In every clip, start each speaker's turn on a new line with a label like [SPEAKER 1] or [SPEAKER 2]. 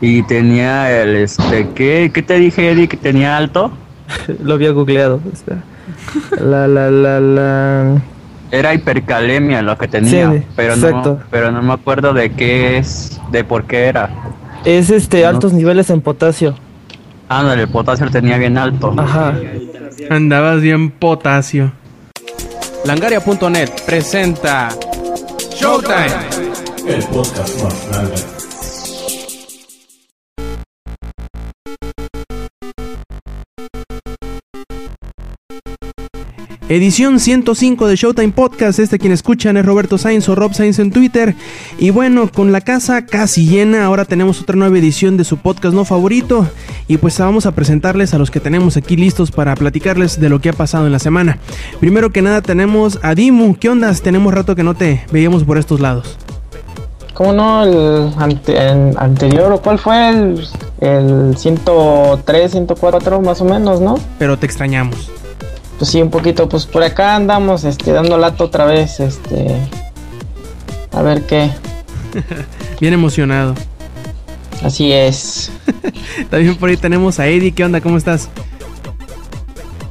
[SPEAKER 1] Y tenía el, este, ¿qué, qué te dije, Eddie, que tenía alto?
[SPEAKER 2] Lo había googleado. La, la, la, la...
[SPEAKER 1] Era hipercalemia lo que tenía, pero, no, pero no me acuerdo de qué es, de por qué era.
[SPEAKER 2] Es este, altos niveles en potasio.
[SPEAKER 1] Ah, el potasio tenía bien alto.
[SPEAKER 2] Ajá.
[SPEAKER 3] Andabas bien potasio. Langaria.net presenta Showtime. El podcast más Edición 105 de Showtime Podcast. Este quien escuchan es Roberto Sainz o Rob Sainz en Twitter. Y bueno, con la casa casi llena, ahora tenemos otra nueva edición de su podcast no favorito. Y pues vamos a presentarles a los que tenemos aquí listos para platicarles de lo que ha pasado en la semana. Primero que nada tenemos a Dimu. ¿Qué ondas? Tenemos rato que no te veíamos por estos lados.
[SPEAKER 2] ¿Cómo no? El, anterior, ¿o cuál fue? El, el 103, 104 más o menos, ¿no?
[SPEAKER 3] Pero te extrañamos
[SPEAKER 2] pues sí, un poquito, pues por acá andamos, este, dando lato otra vez, este, a ver qué.
[SPEAKER 3] Bien emocionado.
[SPEAKER 2] Así es.
[SPEAKER 3] También por ahí tenemos a Eddie, ¿qué onda? ¿Cómo estás?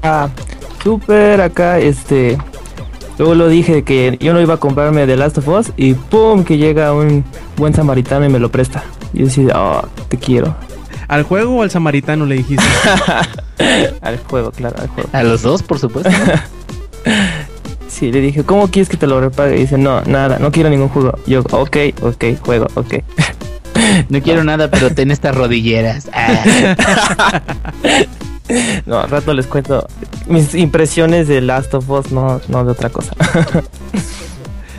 [SPEAKER 2] Ah, súper acá, este, luego lo dije que yo no iba a comprarme The Last of Us y ¡pum! que llega un buen samaritano y me lo presta. Y yo decía, oh, te quiero.
[SPEAKER 3] ¿Al juego o al samaritano le dijiste?
[SPEAKER 2] al juego, claro, al juego.
[SPEAKER 1] A los dos, por supuesto.
[SPEAKER 2] sí, le dije, ¿cómo quieres que te lo repague? Y dice, no, nada, no quiero ningún juego. Yo, ok, ok, juego, ok.
[SPEAKER 1] no quiero nada, pero ten estas rodilleras.
[SPEAKER 2] no, al rato les cuento mis impresiones de Last of Us, no, no de otra cosa.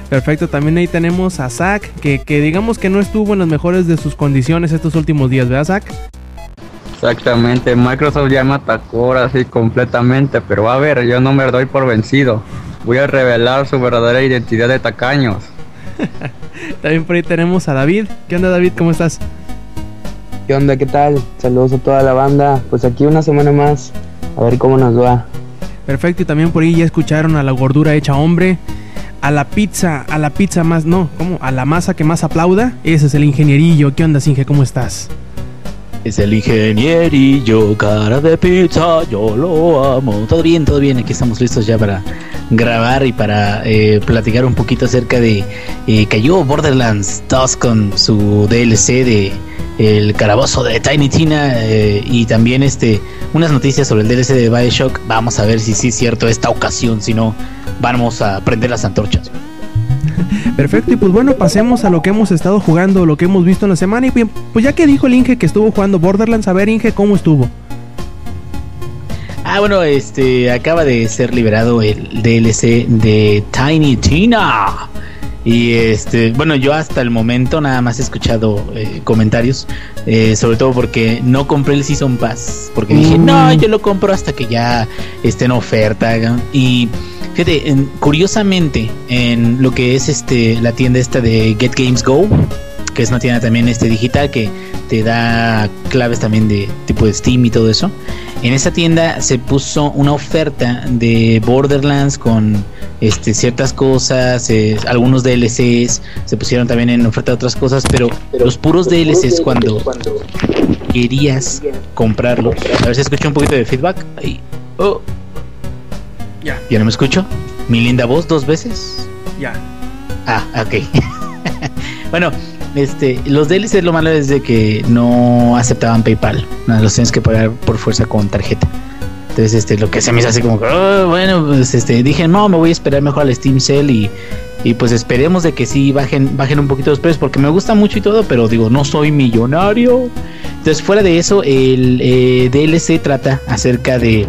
[SPEAKER 3] Perfecto, también ahí tenemos a Zack, que, que, digamos que no estuvo en las mejores de sus condiciones estos últimos días, ¿verdad, Zack?
[SPEAKER 1] Exactamente, Microsoft ya me atacó ahora sí completamente, pero a ver, yo no me doy por vencido. Voy a revelar su verdadera identidad de tacaños.
[SPEAKER 3] también por ahí tenemos a David. ¿Qué onda, David? ¿Cómo estás?
[SPEAKER 4] ¿Qué onda? ¿Qué tal? Saludos a toda la banda. Pues aquí una semana más, a ver cómo nos va.
[SPEAKER 3] Perfecto, y también por ahí ya escucharon a la gordura hecha hombre a la pizza, a la pizza más, no, ¿cómo? A la masa que más aplauda. Ese es el ingenierillo. ¿Qué onda, Inge? ¿Cómo estás?
[SPEAKER 5] Es el ingenierillo, cara de pizza, yo lo amo. Todo bien, todo bien. Aquí estamos listos ya para grabar y para eh, platicar un poquito acerca de eh, cayó Borderlands 2 con su DLC de el carabozo de Tiny Tina eh, y también este unas noticias sobre el DLC de Bioshock. Vamos a ver si sí es cierto esta ocasión, si no vamos a prender las antorchas.
[SPEAKER 3] Perfecto, y pues bueno, pasemos a lo que hemos estado jugando, lo que hemos visto en la semana. Y pues ya que dijo el Inge que estuvo jugando Borderlands, a ver Inge, ¿cómo estuvo?
[SPEAKER 5] Ah, bueno, este acaba de ser liberado el DLC de Tiny Tina. Y este, bueno, yo hasta el momento nada más he escuchado eh, comentarios, eh, sobre todo porque no compré el Season Pass, porque dije, no, mm. yo lo compro hasta que ya esté en oferta. Y fíjate, curiosamente, en lo que es este la tienda esta de Get Games Go, que es una tienda también este digital que te da claves también de tipo de Steam y todo eso. En esa tienda se puso una oferta de Borderlands con este, ciertas cosas, eh, algunos DLCs, se pusieron también en oferta otras cosas, pero los puros DLCs cuando querías comprarlo. A ver si escucho un poquito de feedback. Oh. Ya. ¿Ya no me escucho? ¿Mi linda voz dos veces?
[SPEAKER 3] Ya.
[SPEAKER 5] Ah, ok. bueno, este, los DLCs lo malo es de que no aceptaban PayPal. los tienes que pagar por fuerza con tarjeta. Entonces, este, lo que se me hizo así como, oh, bueno, pues este, dije, no, me voy a esperar mejor al Steam Sale y, y pues esperemos de que sí bajen, bajen un poquito los precios porque me gusta mucho y todo, pero digo, no soy millonario. Entonces, fuera de eso, el eh, DLC trata acerca de,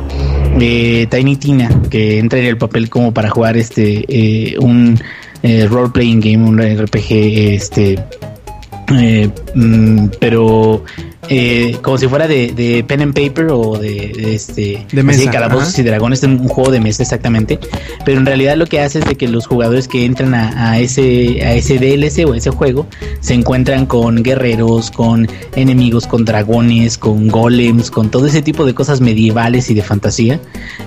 [SPEAKER 5] Tiny Tina, que entra en el papel como para jugar este eh, un eh, role playing game, un RPG este eh, mm, pero eh, como si fuera de, pen and paper o de, este
[SPEAKER 3] de mesa,
[SPEAKER 5] calabozos y dragones, un juego de mesa exactamente. Pero en realidad lo que hace es de que los jugadores que entran a, ese a ese DLC o ese juego se encuentran con guerreros, con enemigos, con dragones, con golems, con todo ese tipo de cosas medievales y de fantasía.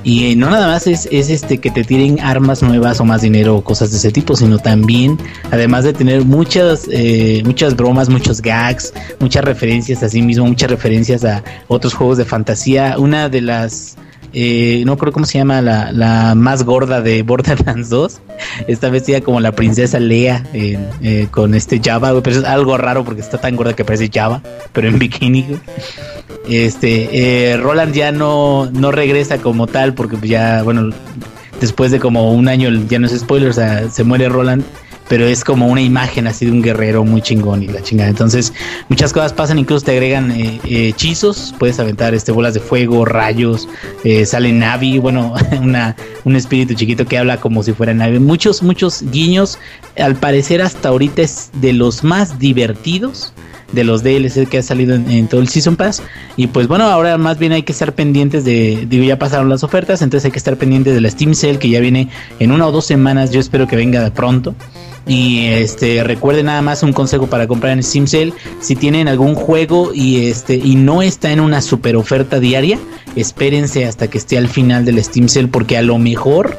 [SPEAKER 5] Y eh, no nada más es, es este que te tiren armas nuevas o más dinero o cosas de ese tipo, sino también, además de tener muchas eh, muchas bromas bromas, muchos gags, muchas referencias a sí mismo, muchas referencias a otros juegos de fantasía. Una de las eh, no creo cómo se llama la, la, más gorda de Borderlands 2. Está vestida como la princesa Lea eh, con este Java, pero es algo raro porque está tan gorda que parece Java, pero en bikini. Este, eh, Roland ya no, no regresa como tal porque ya, bueno, después de como un año, ya no es spoiler, o sea, se muere Roland pero es como una imagen así de un guerrero muy chingón y la chingada. Entonces, muchas cosas pasan, incluso te agregan eh, eh, hechizos, puedes aventar este bolas de fuego, rayos, eh, sale Navi, bueno, una, un espíritu chiquito que habla como si fuera Navi. Muchos, muchos guiños, al parecer hasta ahorita es de los más divertidos de los DLC que ha salido en, todo el Season Pass. Y pues bueno, ahora más bien hay que estar pendientes de, digo, ya pasaron las ofertas, entonces hay que estar pendientes de la Steam Sale que ya viene en una o dos semanas, yo espero que venga de pronto. Y este recuerden nada más un consejo para comprar en Steam Sale, si tienen algún juego y este y no está en una super oferta diaria, espérense hasta que esté al final del Steam Sale porque a lo mejor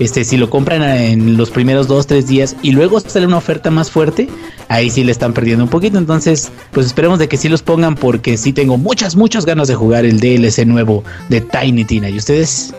[SPEAKER 5] este si lo compran en los primeros dos tres días y luego sale una oferta más fuerte, ahí sí le están perdiendo un poquito. Entonces, pues esperemos de que sí los pongan porque sí tengo muchas muchas ganas de jugar el DLC nuevo de Tiny Tina. ¿Y ustedes?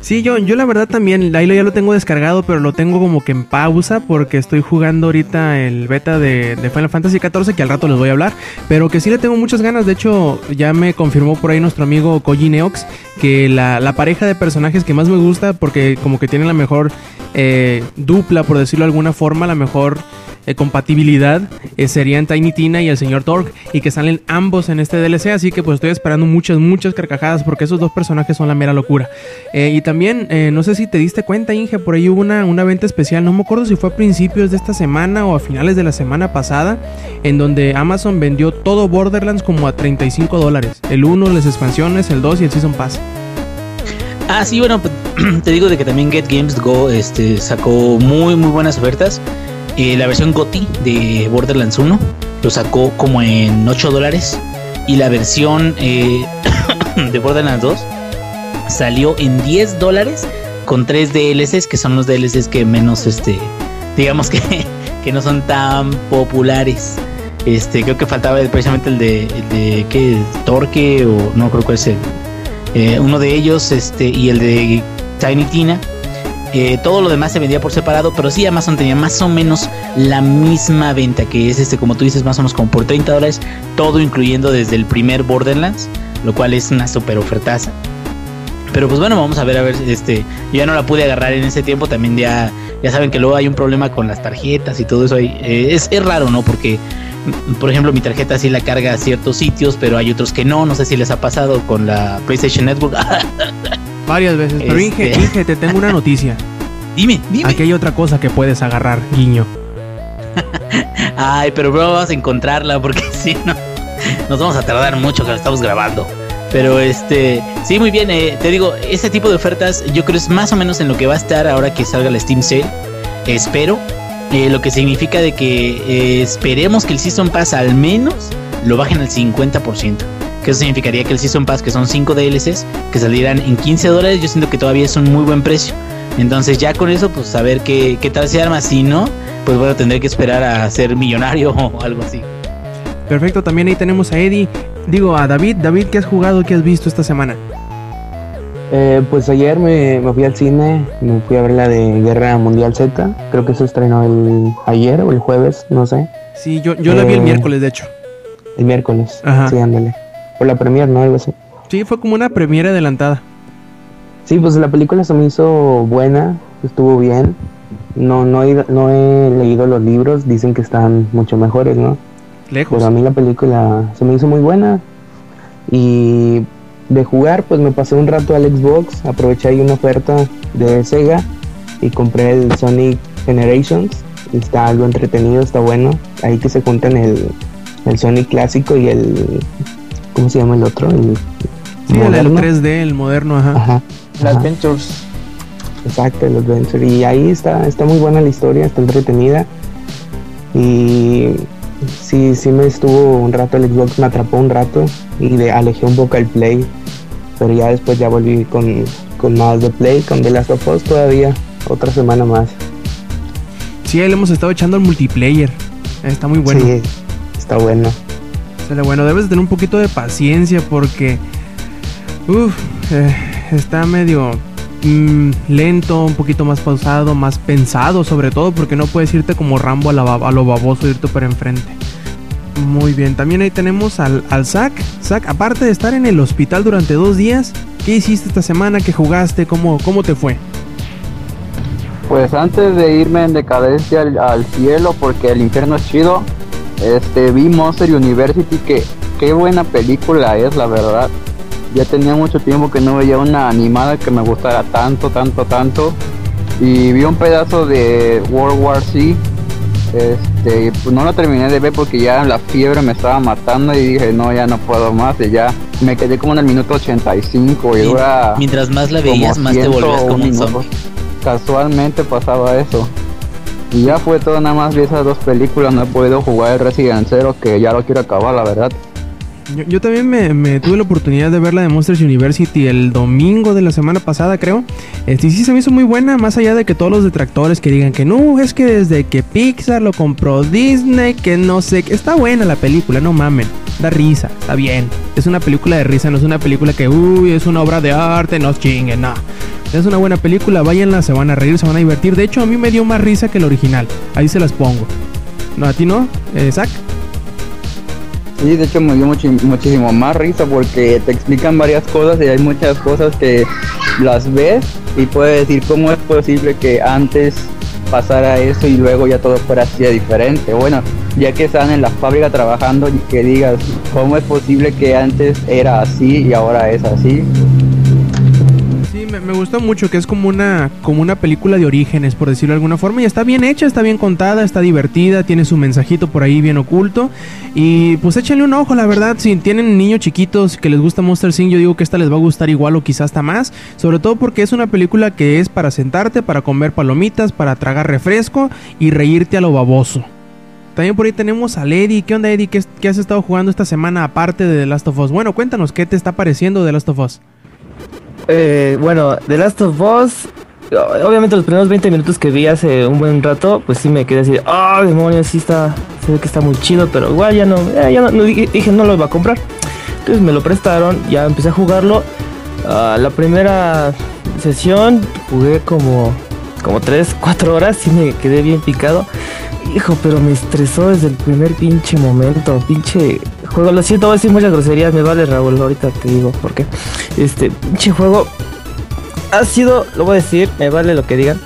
[SPEAKER 3] Sí, yo, yo la verdad también, ahí ya lo tengo descargado, pero lo tengo como que en pausa porque estoy jugando ahorita el beta de, Final Fantasy XIV, que al rato les voy a hablar, pero que sí le tengo muchas ganas. De hecho, ya me confirmó por ahí nuestro amigo Koji Neox que la, la pareja de personajes que más me gusta, porque como que tienen la mejor eh, dupla, por decirlo de alguna forma, la mejor eh, compatibilidad eh, serían Tiny Tina y el señor Torque y que salen ambos en este DLC, así que pues estoy esperando muchas, muchas carcajadas porque esos dos personajes son la mera locura. Y también, no sé si te diste cuenta, Inge, por ahí hubo una, una venta especial, no me acuerdo si fue a principios de esta semana o a finales de la semana pasada, en donde Amazon vendió todo Borderlands como a 35 dólares. El 1, las expansiones, el 2 y el Season Pass.
[SPEAKER 5] Ah, sí, bueno, pues, te digo de que también Get Games Go este, sacó muy, muy buenas ofertas. La versión GOTI de Borderlands 1 lo sacó como en 8 dólares. Y la versión eh, de Borderlands 2 salió en 10 dólares con 3 DLCs, que son los DLCs que menos, este, digamos que, que no son tan populares. Este, creo que faltaba precisamente el de, el de ¿qué? Torque o no creo que es el, eh, uno de ellos, este, y el de Tiny Tina todo lo demás se vendía por separado, pero sí Amazon tenía más o menos la misma venta, que es este, como tú dices, más o menos como por 30 dólares, todo incluyendo desde el primer Borderlands, lo cual es una super ofertaza. Pero pues bueno, vamos a ver, a ver, este, yo ya no la pude agarrar en ese tiempo, también ya, ya saben que luego hay un problema con las tarjetas y todo eso ahí. Eh, es, es raro, ¿no? Porque, por ejemplo, mi tarjeta sí la carga a ciertos sitios, pero hay otros que no, no sé si les ha pasado con la PlayStation Network.
[SPEAKER 3] Varias veces. Pero Inge, este. Inge, te tengo una noticia.
[SPEAKER 5] dime, dime.
[SPEAKER 3] Aquí hay otra cosa que puedes agarrar, guiño.
[SPEAKER 5] Ay, pero bro, vamos a encontrarla porque si no, nos vamos a tardar mucho que lo estamos grabando. Pero este, sí, muy bien. Eh, te digo, ese tipo de ofertas yo creo es más o menos en lo que va a estar ahora que salga la Steam Sale. Espero. Eh, lo que significa de que eh, esperemos que el Season Pass al menos lo bajen al 50% que eso significaría que el Season Pass, que son 5 DLCs, que salieran en 15 dólares, yo siento que todavía es un muy buen precio. Entonces ya con eso, pues a ver qué, qué tal se arma. Si no, pues bueno, tendré que esperar a ser millonario o algo así.
[SPEAKER 3] Perfecto, también ahí tenemos a Eddie. Digo, a David. David, ¿qué has jugado? ¿Qué has visto esta semana?
[SPEAKER 4] Eh, pues ayer me, fui al cine, me fui a ver la de Guerra Mundial Z. Creo que se estrenó el ayer o el jueves, no sé.
[SPEAKER 3] Sí, yo, yo la vi el eh, miércoles, de hecho.
[SPEAKER 4] El miércoles, Ajá. sí, ándale. Por la premier, ¿no? Algo así.
[SPEAKER 3] Sí, fue como una premiere adelantada.
[SPEAKER 4] Sí, pues la película se me hizo buena, estuvo bien. No, no, he, no he leído los libros, dicen que están mucho mejores, ¿no? Lejos. Pero a mí la película se me hizo muy buena. Y de jugar, pues me pasé un rato al Xbox, aproveché ahí una oferta de Sega y compré el Sonic Generations. Está algo entretenido, está bueno. Ahí que se juntan el, el Sonic clásico y el ¿Cómo se llama el otro? El,
[SPEAKER 3] sí, el 3D, el moderno, ajá.
[SPEAKER 4] Ajá. El Adventures. Exacto, el Adventure. Y ahí está, está muy buena la historia, está entretenida. Y sí, sí me estuvo un rato el Xbox, me atrapó un rato y de, alejé un poco el Play. Pero ya después ya volví con, con más de Play, con The Last of Us todavía, otra semana más.
[SPEAKER 3] Sí, ahí le hemos estado echando el multiplayer. Está muy bueno. Sí,
[SPEAKER 4] está bueno.
[SPEAKER 3] Sale bueno, debes tener un poquito de paciencia porque. Uff, eh, está medio mm, lento, un poquito más pausado, más pensado, sobre todo porque no puedes irte como Rambo a, lo baboso, irte para enfrente. Muy bien, también ahí tenemos al, al Zack. Zack, aparte de estar en el hospital durante dos días, ¿qué hiciste esta semana? ¿Qué jugaste? ¿Cómo, cómo te fue?
[SPEAKER 1] Pues antes de irme en decadencia al, cielo, porque el infierno es chido, este, vi Monster University, que qué buena película es, la verdad. Ya tenía mucho tiempo que no veía una animada que me gustara tanto, tanto, tanto. Y vi un pedazo de World War Z. Este, pues no lo terminé de ver porque ya la fiebre me estaba matando y dije, no, ya no puedo más. Y ya me quedé como en el minuto 85 y, dura.
[SPEAKER 5] Mientras más la veías, más te volvías como un zombie
[SPEAKER 1] casualmente pasaba eso. Y ya fue todo, nada más vi esas dos películas, no he podido jugar el Resident Zero que ya lo quiero acabar, la verdad.
[SPEAKER 3] Yo, también me, tuve la oportunidad de ver la de Monsters University el domingo de la semana pasada, creo. Este, sí se me hizo muy buena, más allá de que todos los detractores que digan que no, es que desde que Pixar lo compró Disney, que no sé, está buena la película, no mamen. Da risa, está bien. Es una película de risa, no es una película que, uy, es una obra de arte, no chinguen, no. Es una buena película, váyanla, se van a reír, se van a divertir. De hecho, a mí me dio más risa que el original. Ahí se las pongo. ¿No, a ti no, eh, Zach?
[SPEAKER 1] Sí, de hecho me dio muchísimo más risa porque te explican varias cosas y hay muchas cosas que las ves y puedes decir cómo es posible que antes pasara eso y luego ya todo fuera así de diferente. Bueno, ya que están en la fábrica trabajando y que digas cómo es posible que antes era así y ahora es así
[SPEAKER 3] me, gustó mucho que es como una, como una película de orígenes, por decirlo de alguna forma. Y está bien hecha, está bien contada, está divertida, tiene su mensajito por ahí bien oculto. Y pues échenle un ojo, la verdad. Si tienen niños chiquitos que les gusta Monster Inc., yo digo que esta les va a gustar igual o quizás hasta más. Sobre todo porque es una película que es para sentarte, para comer palomitas, para tragar refresco y reírte a lo baboso. También por ahí tenemos a Eddie. ¿Qué onda, Eddie? ¿Qué, ¿Qué, has estado jugando esta semana aparte de The Last of Us? Bueno, cuéntanos, ¿qué te está pareciendo The Last of Us?
[SPEAKER 2] Eh, bueno, The Last of Us, obviamente los primeros 20 minutos que vi hace un buen rato, pues sí me quedé así, ah, oh, demonios, sí está, se ve que está muy chido, pero igual ya no, eh, ya no, dije, no lo iba a comprar. Entonces me lo prestaron, ya empecé a jugarlo. Ah, la primera sesión jugué como, como 3, 4 horas, y me quedé bien picado. Hijo, pero me estresó desde el primer pinche momento, pinche juego. Lo siento, voy a decir muchas groserías, me vale Raúl, ahorita te digo por qué. Este pinche juego ha sido, lo voy a decir, me vale lo que digan.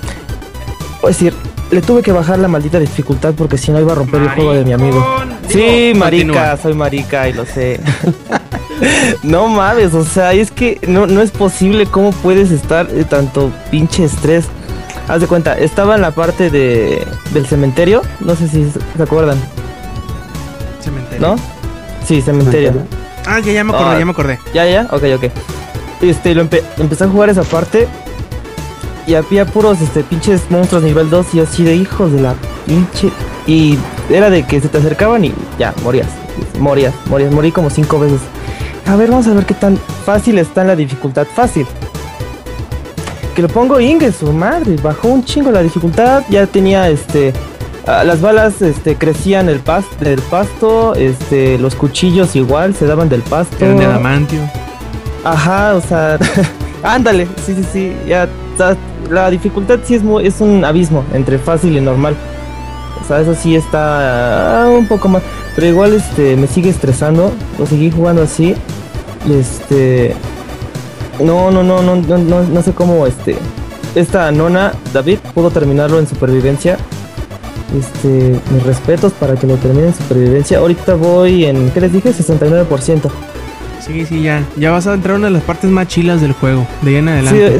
[SPEAKER 2] Voy a decir, le tuve que bajar la maldita dificultad porque si no iba a romper el juego de mi amigo. sí, marica, soy marica y lo sé. no mames, o sea, es que no, no es posible cómo puedes estar tanto pinche estrés. Haz de cuenta, estaba en la parte de, del cementerio, no sé si se acuerdan.
[SPEAKER 3] Cementerio.
[SPEAKER 2] ¿No? Sí, cementerio.
[SPEAKER 3] Ah, ya, ya me acordé, ya me acordé.
[SPEAKER 2] Ya, ya, ok, ok. Este, lo empecé a jugar esa parte. Y había puros este, pinches monstruos nivel 2 y así de hijos de la pinche. Y era de que se te acercaban y ya, morías. Morías, morías, morí como cinco veces. A ver, vamos a ver qué tan fácil está en la dificultad. Fácil. Que lo pongo Inge, su madre. Bajó un chingo la dificultad. Ya tenía este Ah, las balas este, crecían el pas del pasto, este, los cuchillos igual se daban del pasto.
[SPEAKER 3] Eran de adamantio.
[SPEAKER 2] Ajá, o sea, ándale, sí, sí, sí, ya, la dificultad sí es, es un abismo entre fácil y normal. O sea, eso sí está ah, un poco más, pero igual este, me sigue estresando, lo seguí jugando así, este, no, no, no, no, no, no, no sé cómo, este, esta nona, David, pudo terminarlo en supervivencia este, mis respetos para que lo termine en supervivencia. Ahorita voy en, ¿qué les dije? 69%.
[SPEAKER 3] Sí, sí, ya. Ya vas a entrar a una de las partes más chilas del juego, de ahí en adelante.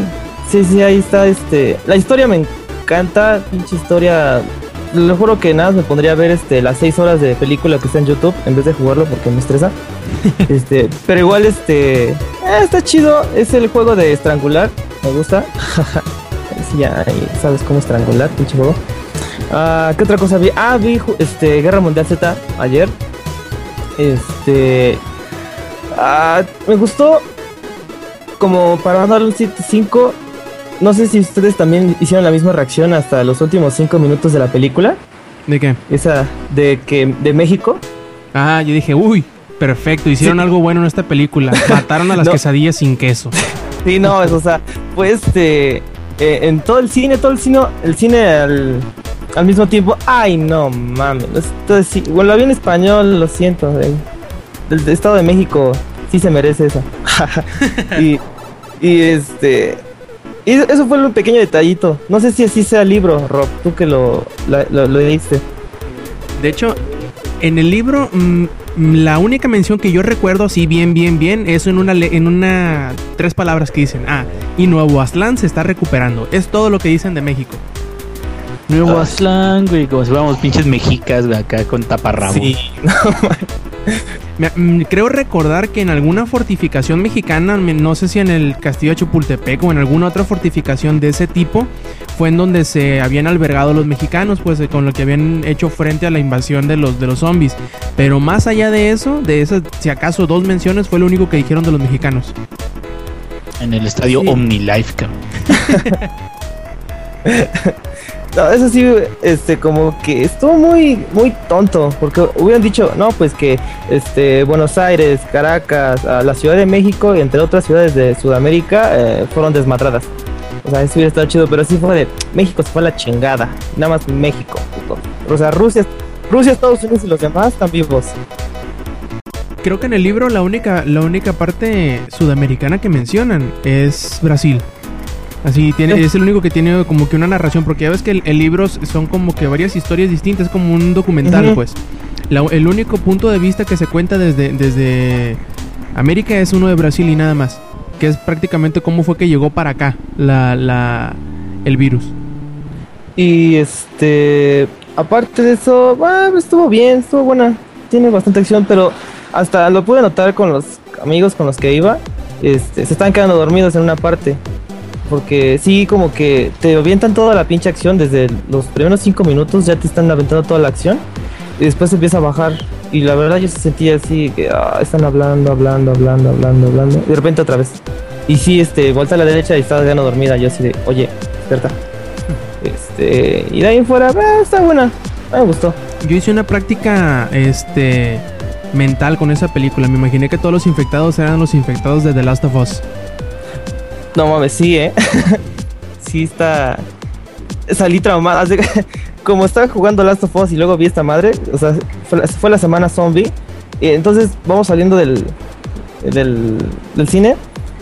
[SPEAKER 2] Sí, sí, ahí está, este... La historia me encanta, pinche historia... Le juro que nada, me pondría a ver este, las 6 horas de película que está en YouTube en vez de jugarlo porque me estresa. este, pero igual, este... Eh, está chido, es el juego de estrangular, me gusta. sí, ya sabes cómo estrangular, pinche juego. Ah, ¿Qué otra cosa vi? Ah, vi este, Guerra Mundial Z ayer. Este. Ah, me gustó. Como para darle un 7-5. No sé si ustedes también hicieron la misma reacción hasta los últimos 5 minutos de la película.
[SPEAKER 3] ¿De qué?
[SPEAKER 2] Esa de que de México.
[SPEAKER 3] Ah, yo dije, uy, perfecto, hicieron algo bueno en esta película. Mataron a las quesadillas sin queso.
[SPEAKER 2] Sí, no, o sea, pues este. Eh, en todo el cine, todo el cine, el cine al, mismo tiempo. Ay, no mames. Entonces, bueno, lo vi en español, lo siento. del Estado de México sí se merece eso. y, y este. Y eso fue un pequeño detallito. No sé si así sea el libro, Rob, tú que lo, lo, leíste.
[SPEAKER 3] De hecho, en el libro, mm, la única mención que yo recuerdo así bien, bien, bien, es en una, en una, tres palabras que dicen, ah, y Nuevo Aztlán se está recuperando. Es todo lo que dicen de México.
[SPEAKER 5] Nuevo Aztlán, güey, como si fuéramos pinches mexicas, güey, acá con taparrabo. Sí,
[SPEAKER 3] Mm, creo recordar que en alguna fortificación mexicana, no sé si en el castillo de Chapultepec o en alguna otra fortificación de ese tipo, fue en donde se habían albergado los mexicanos, pues eh, con lo que habían hecho frente a la invasión de los, de los zombies. Pero más allá de eso, de esas, si acaso dos menciones, fue lo único que dijeron de los mexicanos.
[SPEAKER 5] En el estadio OmniLife,
[SPEAKER 2] Eso sí, este, como que estuvo muy, muy tonto, porque hubieran dicho, no, pues que, este, Buenos Aires, Caracas, la Ciudad de México y entre otras ciudades de Sudamérica eh, fueron desmatradas. O sea, eso hubiera estado chido, pero sí fue de México se fue a la chingada, nada más México, O sea, Rusia, Rusia, Estados Unidos y los demás están vivos.
[SPEAKER 3] Creo que en el libro la única, la única parte sudamericana que mencionan es Brasil. Así tiene, es el único que tiene como que una narración, porque ya ves que el, libro son como que varias historias distintas, como un documental, pues. el único punto de vista que se cuenta desde, desde América es uno de Brasil y nada más, que es prácticamente cómo fue que llegó para acá la, la, el virus.
[SPEAKER 2] Y este, aparte de eso, estuvo bien, estuvo buena, tiene bastante acción, pero hasta lo pude notar con los amigos con los que iba, este, se estaban quedando dormidos en una parte porque sí, como que te avientan toda la pinche acción desde los primeros cinco minutos, ya te están aventando toda la acción y después empieza a bajar. Y la verdad yo se sentía así, que ah, están hablando, hablando, hablando, hablando, hablando. Y de repente otra vez. Y sí, este, vuelta a la derecha y estaba ya dormida. Yo así de, oye, despierta. Este, y de ahí en fuera, ah, está buena. Me gustó.
[SPEAKER 3] Yo hice una práctica, este, mental con esa película. Me imaginé que todos los infectados eran los infectados de The Last of Us.
[SPEAKER 2] No mames, sí, ¿eh? sí está... Salí traumada. Como estaba jugando Last of Us y luego vi esta madre, o sea, fue la, semana zombie. Y entonces vamos saliendo del, del, del cine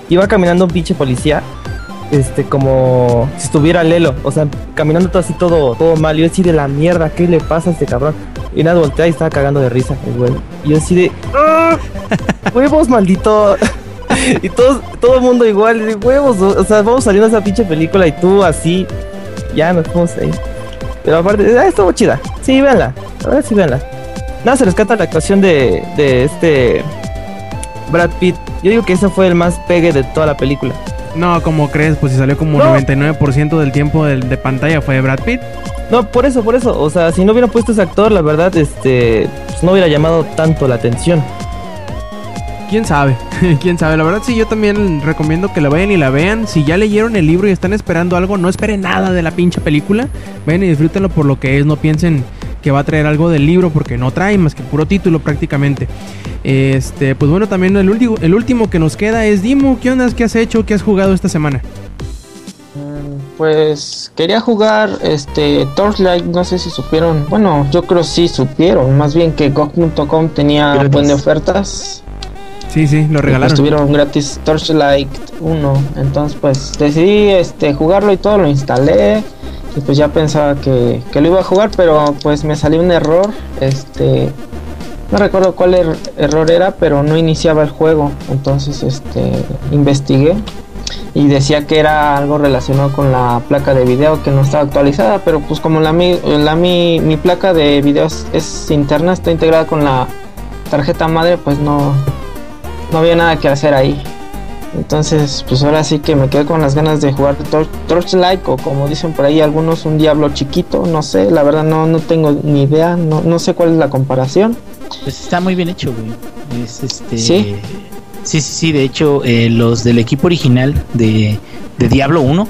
[SPEAKER 2] y va caminando un pinche policía este, como si estuviera Lelo, o sea, caminando todo así todo, todo mal. Yo así de la mierda, ¿qué le pasa a este cabrón? Y nada, voltea y estaba cagando de risa, el güey. Y yo así de, ¡Ah! huevos, maldito. Y todo, todo el mundo igual, de huevos, o sea, vamos saliendo de esa pinche película y tú así, ya nos fuimos ahí. Pero aparte, ah, estuvo chida. Sí, véanla. A ver si véanla. Nada, se rescata la actuación de, de este Brad Pitt. Yo digo que ese fue el más pegue de toda la película.
[SPEAKER 3] No, como crees, pues si salió como 99% del tiempo de, de, pantalla fue Brad Pitt.
[SPEAKER 2] No, por eso, por eso. O sea, si no hubiera puesto ese actor, la verdad, este, pues no hubiera llamado tanto la atención
[SPEAKER 3] quién sabe, quién sabe. La verdad sí, yo también recomiendo que la vayan y la vean. Si ya leyeron el libro y están esperando algo, no esperen nada de la pinche película. Vayan y disfrútenlo por lo que es. No piensen que va a traer algo del libro porque no trae más que puro título prácticamente. Este, pues bueno, también el último, el último que nos queda es Dimo. ¿Qué onda? ¿Qué has hecho? ¿Qué has jugado esta semana?
[SPEAKER 6] Pues quería jugar este Torchlight, no sé si supieron, bueno, yo creo sí supieron, más bien que GOG.com tenía un buen de ofertas
[SPEAKER 3] Sí, sí, lo regalaron.
[SPEAKER 6] Estuvieron gratis Torchlight 1. Entonces, pues decidí este, jugarlo y todo, lo instalé. Y pues ya pensaba que, lo iba a jugar, pero pues me salió un error. Este. No recuerdo cuál er-, error era, pero no iniciaba el juego. Entonces, este. Investigué. Y decía que era algo relacionado con la placa de video que no estaba actualizada. Pero pues como la, la mi, mi placa de video es interna, está integrada con la tarjeta madre, pues no, no había nada que hacer ahí. Entonces, pues ahora sí que me quedé con las ganas de jugar Torchlight o como dicen por ahí algunos un Diablo chiquito, no sé, la verdad no, no tengo ni idea, no, no sé cuál es la comparación.
[SPEAKER 5] Pues está muy bien hecho, güey. Es este Sí. Sí, sí, de hecho eh, los del equipo original de, de Diablo 1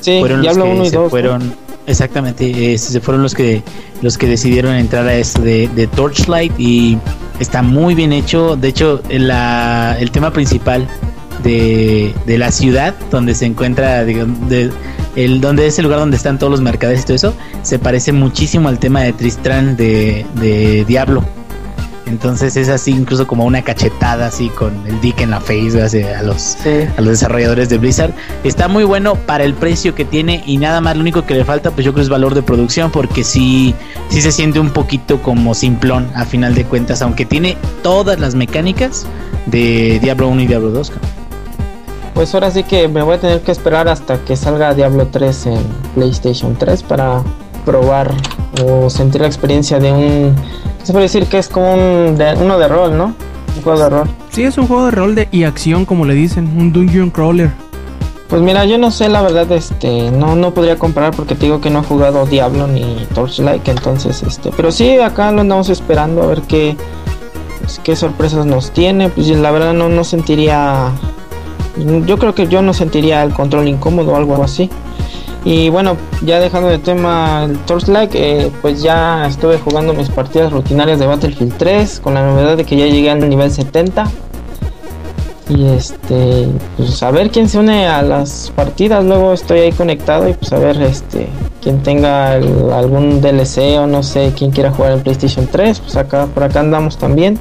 [SPEAKER 6] sí, fueron Diablo los que 1 y
[SPEAKER 5] se 2, fueron exactamente, se fueron los que los que decidieron entrar a este de, de Torchlight y Está muy bien hecho. De hecho, el tema principal de, la ciudad donde se encuentra, el, donde es el lugar donde están todos los mercaderes y todo eso, se parece muchísimo al tema de Tristran de, de Diablo. Entonces es así, incluso como una cachetada así con el dick en la face a los, a los desarrolladores de Blizzard. Está muy bueno para el precio que tiene y nada más lo único que le falta pues yo creo es valor de producción porque sí, sí se siente un poquito como simplón a final de cuentas, aunque tiene todas las mecánicas de Diablo 1 y Diablo 2.
[SPEAKER 6] Pues ahora sí que me voy a tener que esperar hasta que salga Diablo 3 en PlayStation 3 para probar o sentir la experiencia de un se puede decir que es como un uno de rol, ¿no? Un juego de rol.
[SPEAKER 3] Sí, es un juego de rol de, y acción, como le dicen, un dungeon crawler.
[SPEAKER 6] Pues mira, yo no sé, la verdad, este, no, no podría comparar porque te digo que no he jugado Diablo ni Torchlight, entonces, este, pero sí, acá lo andamos esperando a ver qué, pues, qué sorpresas nos tiene. Pues la verdad no, no sentiría, yo creo que yo no sentiría el control incómodo o algo así. Y bueno, ya dejando de tema el Torchlight, eh, pues ya estuve jugando mis partidas rutinarias de Battlefield 3 con la novedad de que ya llegué al nivel 70. Y este, pues a ver quién se une a las partidas, luego estoy ahí conectado y pues a ver este, quien tenga algún DLC o no sé, quien quiera jugar en PlayStation 3, pues acá por acá andamos también.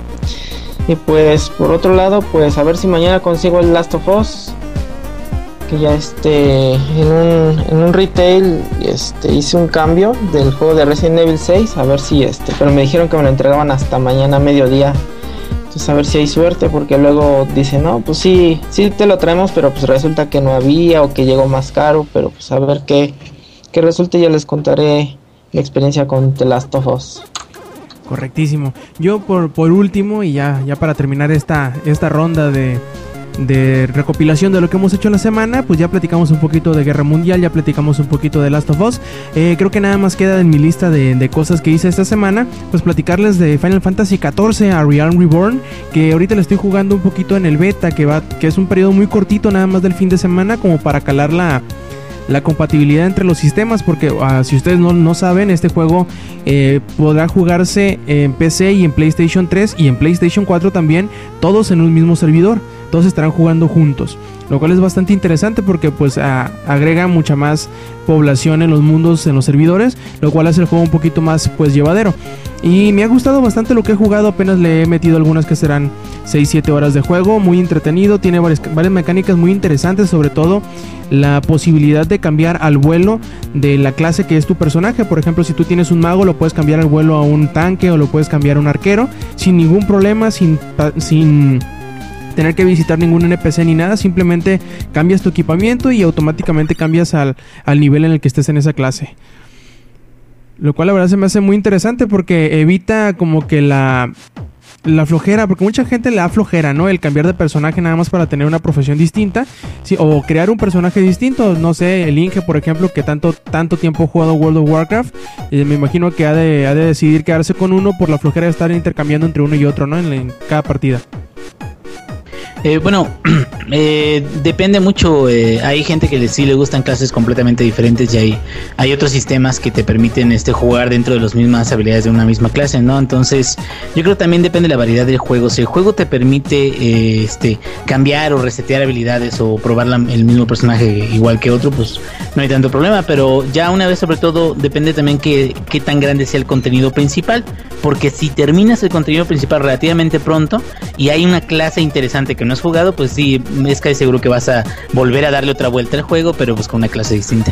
[SPEAKER 6] Y pues por otro lado, pues a ver si mañana consigo el Last of Us que ya este en un, en un retail este hice un cambio del juego de Resident Evil 6 a ver si este pero me dijeron que me lo entregaban hasta mañana mediodía. Entonces a ver si hay suerte porque luego dicen no pues sí sí te lo traemos pero pues resulta que no había o que llegó más caro pero pues a ver qué qué resulta ya les contaré mi experiencia con The Last of Us
[SPEAKER 3] correctísimo. Yo por por último y ya ya para terminar esta esta ronda de de recopilación de lo que hemos hecho en la semana, pues ya platicamos un poquito de Guerra Mundial, ya platicamos un poquito de Last of Us. Eh, creo que nada más queda en mi lista de, cosas que hice esta semana, pues platicarles de Final Fantasy XIV a Realm Reborn, que ahorita le estoy jugando un poquito en el beta, que va, que es un periodo muy cortito nada más del fin de semana, como para calar la la compatibilidad entre los sistemas porque ah, si ustedes no, no, saben este juego eh, podrá jugarse en PC y en PlayStation 3 y en PlayStation 4 también todos en un mismo servidor todos estarán jugando juntos, lo cual es bastante interesante porque pues agrega mucha más población en los mundos, en los servidores, lo cual hace el juego un poquito más pues llevadero. Y me ha gustado bastante lo que he jugado, apenas le he metido algunas que serán 6-7 horas de juego, muy entretenido, tiene varias, varias mecánicas muy interesantes, sobre todo la posibilidad de cambiar al vuelo de la clase que es tu personaje. Por ejemplo, si tú tienes un mago, lo puedes cambiar al vuelo a un tanque o lo puedes cambiar a un arquero sin ningún problema, sin, sin tener que visitar ningún NPC ni nada, simplemente cambias tu equipamiento y automáticamente cambias al, nivel en el que estés en esa clase. Lo cual la verdad se me hace muy interesante porque evita como que la, la flojera, porque mucha gente le da flojera, ¿no? El cambiar de personaje nada más para tener una profesión distinta, o crear un personaje distinto, no sé, el Inge, por ejemplo, que tanto, tanto tiempo ha jugado World of Warcraft, y me imagino que ha de, ha de decidir quedarse con uno por la flojera de estar intercambiando entre uno y otro, ¿no? en cada partida.
[SPEAKER 5] Eh, bueno, eh, depende mucho. Eh, hay gente que sí le gustan clases completamente diferentes y hay, hay otros sistemas que te permiten este jugar dentro de las mismas habilidades de una misma clase, ¿no? Entonces, yo creo que también depende de la variedad del juego. Si el juego te permite este cambiar o resetear habilidades o probar el mismo personaje igual que otro, pues no hay tanto problema. Pero ya una vez sobre todo depende también que qué tan grande sea el contenido principal, porque si terminas el contenido principal relativamente pronto y hay una clase interesante que no has jugado, pues sí, es casi seguro que vas a volver a darle otra vuelta al juego, pero pues con una clase distinta.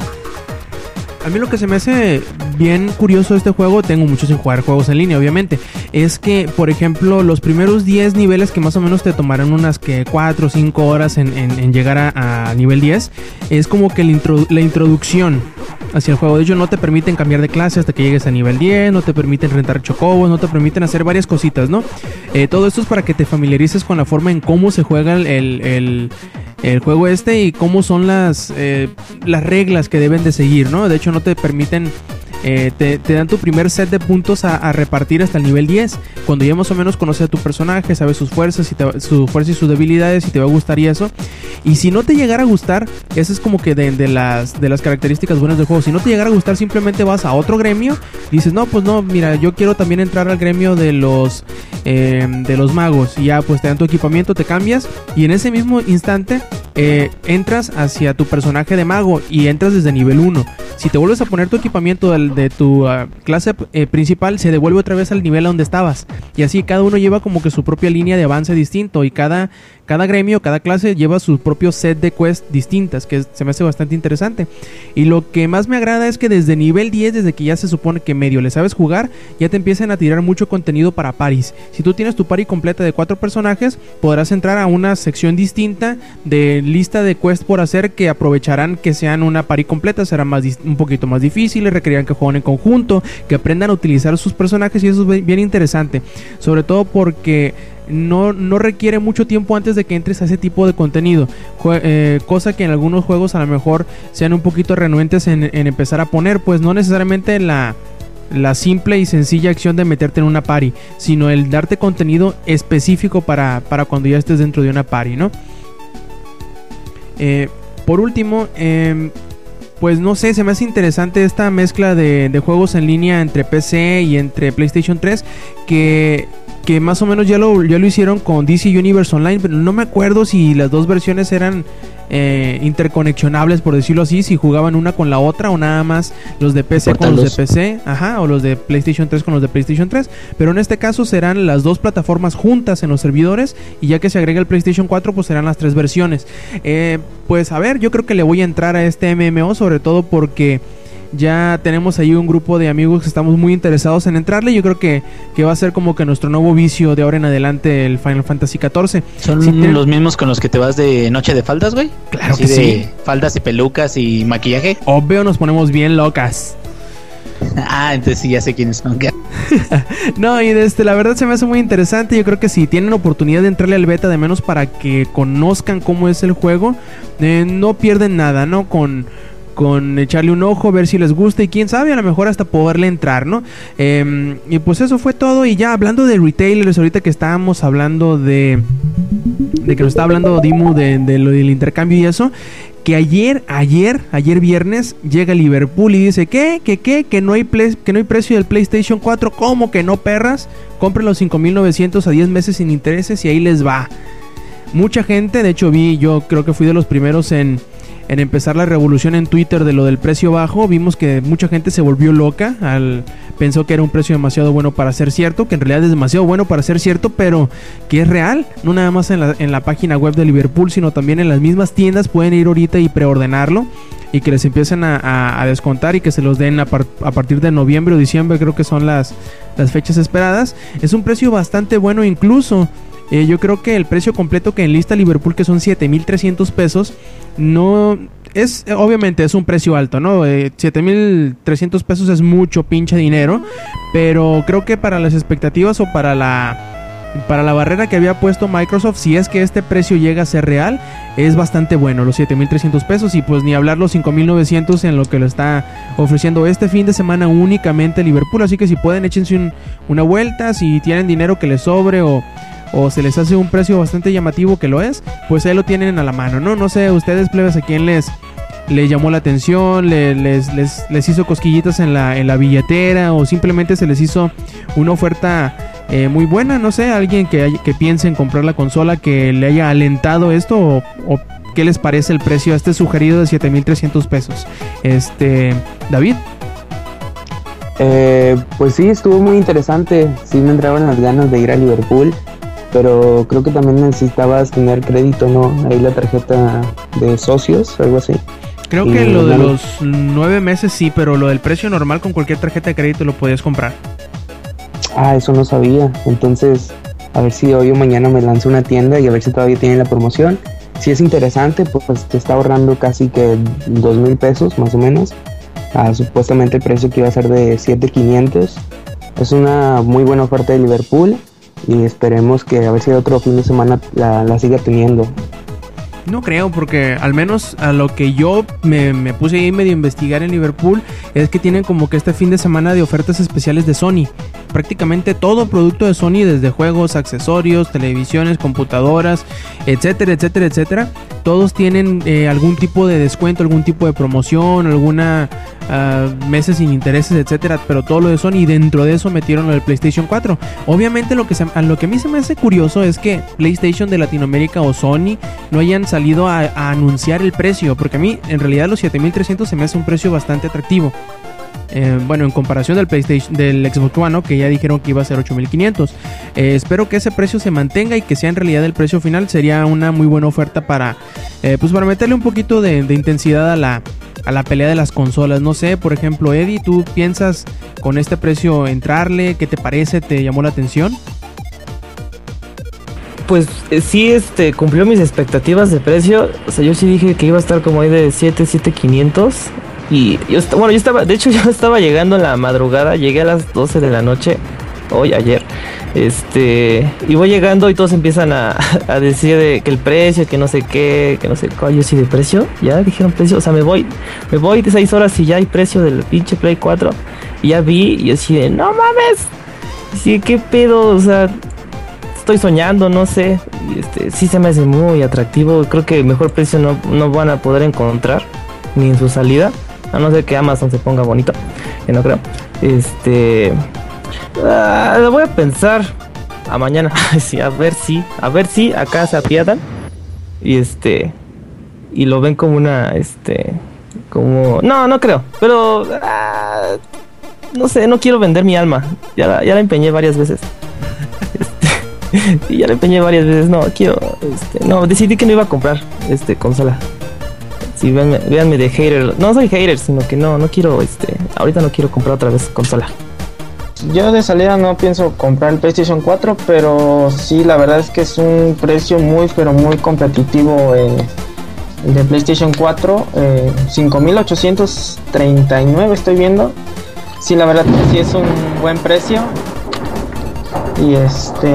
[SPEAKER 3] A mí lo que se me hace bien curioso de este juego, tengo muchos sin jugar juegos en línea, obviamente, es que, por ejemplo, los primeros 10 niveles que más o menos te tomarán unas que 4 o 5 horas en, llegar a, nivel 10, es como que la, introducción hacia el juego. De hecho, no te permiten cambiar de clase hasta que llegues a nivel 10, no te permiten rentar chocobos, no te permiten hacer varias cositas, ¿no? Eh, todo esto es para que te familiarices con la forma en cómo se juega el el juego este y cómo son las, eh, las reglas que deben de seguir, ¿no? De hecho no te permiten eh, te, dan tu primer set de puntos a, repartir hasta el nivel 10. Cuando ya más o menos conoces a tu personaje, sabes sus fuerzas y su fuerza y sus debilidades y te va a gustar y eso. Y si no te llegara a gustar, eso es como que de, las, de las características buenas del juego. Si no te llegara a gustar, simplemente vas a otro gremio. Dices, no, pues no, mira, yo quiero también entrar al gremio de los, eh, de los magos. Y ya pues te dan tu equipamiento, te cambias. Y en ese mismo instante eh, entras hacia tu personaje de mago y entras desde nivel 1. Si te vuelves a poner tu equipamiento de, tu ah, clase eh, principal, se devuelve otra vez al nivel a donde estabas. Y así cada uno lleva como que su propia línea de avance distinto y cada, cada gremio, cada clase lleva su propio set de quests distintas, que se me hace bastante interesante. Y lo que más me agrada es que desde nivel 10, desde que ya se supone que medio le sabes jugar, ya te empiezan a tirar mucho contenido para paris. Si tú tienes tu pari completa de cuatro personajes, podrás entrar a una sección distinta de lista de quests por hacer que aprovecharán que sean una pari completa, serán más un poquito más difíciles, requerirán que jueguen en conjunto, que aprendan a utilizar sus personajes y eso es bien interesante. Sobre todo porque no, no requiere mucho tiempo antes de que entres a ese tipo de contenido. Eh, cosa que en algunos juegos a lo mejor sean un poquito renuentes en, empezar a poner, pues no necesariamente la, la simple y sencilla acción de meterte en una party, sino el darte contenido específico para, cuando ya estés dentro de una party, ¿no? Eh, por último, em, pues no sé, se me hace interesante esta mezcla de, de, juegos en línea entre PC y entre PlayStation 3 que que más o menos ya lo, ya lo hicieron con DC Universe Online, pero no me acuerdo si las dos versiones eran eh, interconexionables, por decirlo así, si jugaban una con la otra o nada más los de PC con los de PC, ajá, o los de PlayStation 3 con los de PlayStation 3, pero en este caso serán las dos plataformas juntas en los servidores y ya que se agrega el PlayStation 4 pues serán las tres versiones. Eh, pues a ver, yo creo que le voy a entrar a este MMO sobre todo porque ya tenemos ahí un grupo de amigos que estamos muy interesados en entrarle. Yo creo que, que va a ser como que nuestro nuevo vicio de ahora en adelante el Final Fantasy XIV.
[SPEAKER 5] ¿Son los mismos con los que te vas de noche de faldas, güey?
[SPEAKER 3] Claro que sí.
[SPEAKER 5] Faldas y pelucas y maquillaje.
[SPEAKER 3] Obvio, nos ponemos bien locas.
[SPEAKER 5] Ah, entonces sí, ya sé quiénes son.
[SPEAKER 3] no, y este, la verdad se me hace muy interesante. Yo creo que si tienen oportunidad de entrarle al beta, de menos para que conozcan cómo es el juego, eh, no pierden nada, ¿no? Con, con echarle un ojo, ver si les gusta y quién sabe, a lo mejor hasta poderle entrar, ¿no? Em, y pues eso fue todo. Y ya hablando de retailers, ahorita que estábamos hablando de. de que nos está hablando Dimu de, lo del intercambio y eso. Que ayer, ayer, ayer viernes, llega Liverpool y dice, ¿qué? ¿Qué? ¿Qué? Que no hay, que no hay precio del PlayStation 4. ¿Cómo que no, perras? Compren los 5.900 a 10 meses sin intereses y ahí les va. Mucha gente, de hecho vi, yo creo que fui de los primeros en en empezar la revolución en Twitter de lo del precio bajo, vimos que mucha gente se volvió loca, al, pensó que era un precio demasiado bueno para ser cierto, que en realidad es demasiado bueno para ser cierto, pero que es real, no nada más en la, en la página web de Liverpool, sino también en las mismas tiendas pueden ir ahorita y preordenarlo y que les empiecen a, descontar y que se los den a, partir de noviembre o diciembre, creo que son las, las fechas esperadas. Es un precio bastante bueno incluso. Eh, yo creo que el precio completo que en lista Liverpool, que son 7.300 pesos, no es obviamente es un precio alto, ¿no? Eh, 7300 pesos es mucho pinche dinero, pero creo que para las expectativas o para la para la barrera que había puesto Microsoft, si es que este precio llega a ser real, es bastante bueno, los 7300 pesos y pues ni hablar los 5900 en lo que lo está ofreciendo este fin de semana únicamente Liverpool, así que si pueden échense una vuelta, si tienen dinero que les sobre o o se les hace un precio bastante llamativo que lo es, pues ahí lo tienen a la mano, ¿no? No sé, ustedes plebes a quién les, le llamó la atención, les, les, hizo cosquillitas en la, en la billetera o simplemente se les hizo una oferta eh, muy buena, no sé, alguien que, que piense en comprar la consola que le haya alentado esto o, qué les parece el precio a este sugerido de 7300 pesos. Este, David.
[SPEAKER 4] Eh, pues sí, estuvo muy interesante. Sí me entraban las ganas de ir a Liverpool pero creo que también necesitabas tener crédito, ¿no? Ahí la tarjeta de socios, algo así.
[SPEAKER 3] Creo que lo de los nueve meses sí, pero lo del precio normal con cualquier tarjeta de crédito lo podías comprar.
[SPEAKER 4] Ah, eso no sabía. Entonces, a ver si hoy o mañana me lanzo una tienda y a ver si todavía tienen la promoción. Si es interesante, pues te está ahorrando casi que dos mil pesos más o menos. Ah, supuestamente el precio que iba a ser de 7.500. Es una muy buena oferta de Liverpool y esperemos que a ver si otro fin de semana la, siga teniendo.
[SPEAKER 3] No creo, porque al menos a lo que yo me, me, puse ahí medio a investigar en Liverpool es que tienen como que este fin de semana de ofertas especiales de Sony. Prácticamente todo producto de Sony, desde juegos, accesorios, televisiones, computadoras, etcétera, etcétera, etcétera. Todos tienen eh, algún tipo de descuento, algún tipo de promoción, alguna uh, meses sin intereses, etcétera. Pero todo lo de Sony y dentro de eso metieron lo del PlayStation 4. Obviamente lo que, a lo que a mí se me hace curioso es que PlayStation de Latinoamérica o Sony no hayan salido a, anunciar el precio, porque a mí en realidad los 7300 se me hace un precio bastante atractivo. Eh, bueno, en comparación del PlayStation, del Xbox One, que ya dijeron que iba a ser 8500. Eh, espero que ese precio se mantenga y que sea en realidad el precio final. Sería una muy buena oferta para, eh, pues para meterle un poquito de, intensidad a la, a la pelea de las consolas. No sé, por ejemplo, Eddie, ¿tú piensas con este precio entrarle? ¿Qué te parece? ¿Te llamó la atención?
[SPEAKER 2] pues sí este cumplió mis expectativas de precio. O sea, yo sí dije que iba a estar como ahí de 7, 7500 y yo bueno, yo estaba, de hecho yo estaba llegando en la madrugada, llegué a las 12 de la noche hoy ayer. Este, y voy llegando y todos empiezan a, decir de que el precio, que no sé qué, que no sé cuál, yo sí de precio, ya dijeron precio, o sea, me voy, me voy de 6 horas y ya hay precio del pinche Play 4. Y ya vi y así de, no mames. Sí, qué pedo, o sea, estoy soñando, no sé. Este, sí se me hace muy atractivo. Creo que mejor precio no, no van a poder encontrar ni en su salida. A no ser que Amazon se ponga bonito. Que no creo. Este. Ah, lo voy a pensar a mañana. sí, a ver si. A ver si acá se apiadan. Y este. Y lo ven como una. Este. Como. No, no creo. Pero. Ah, no sé, no quiero vender mi alma. Ya ya la empeñé varias veces. y ya le empeñé varias veces. No, quiero. Este, no, decidí que no iba a comprar este consola. Sí, véanme, de hater. No soy hater, sino que no, no quiero, este. Ahorita no quiero comprar otra vez consola.
[SPEAKER 6] Yo de salida no pienso comprar el PlayStation 4, pero sí, la verdad es que es un precio muy, pero muy competitivo el, de PlayStation 4. Eh, 5.839 estoy viendo. Sí, la verdad sí es un buen precio. Y este,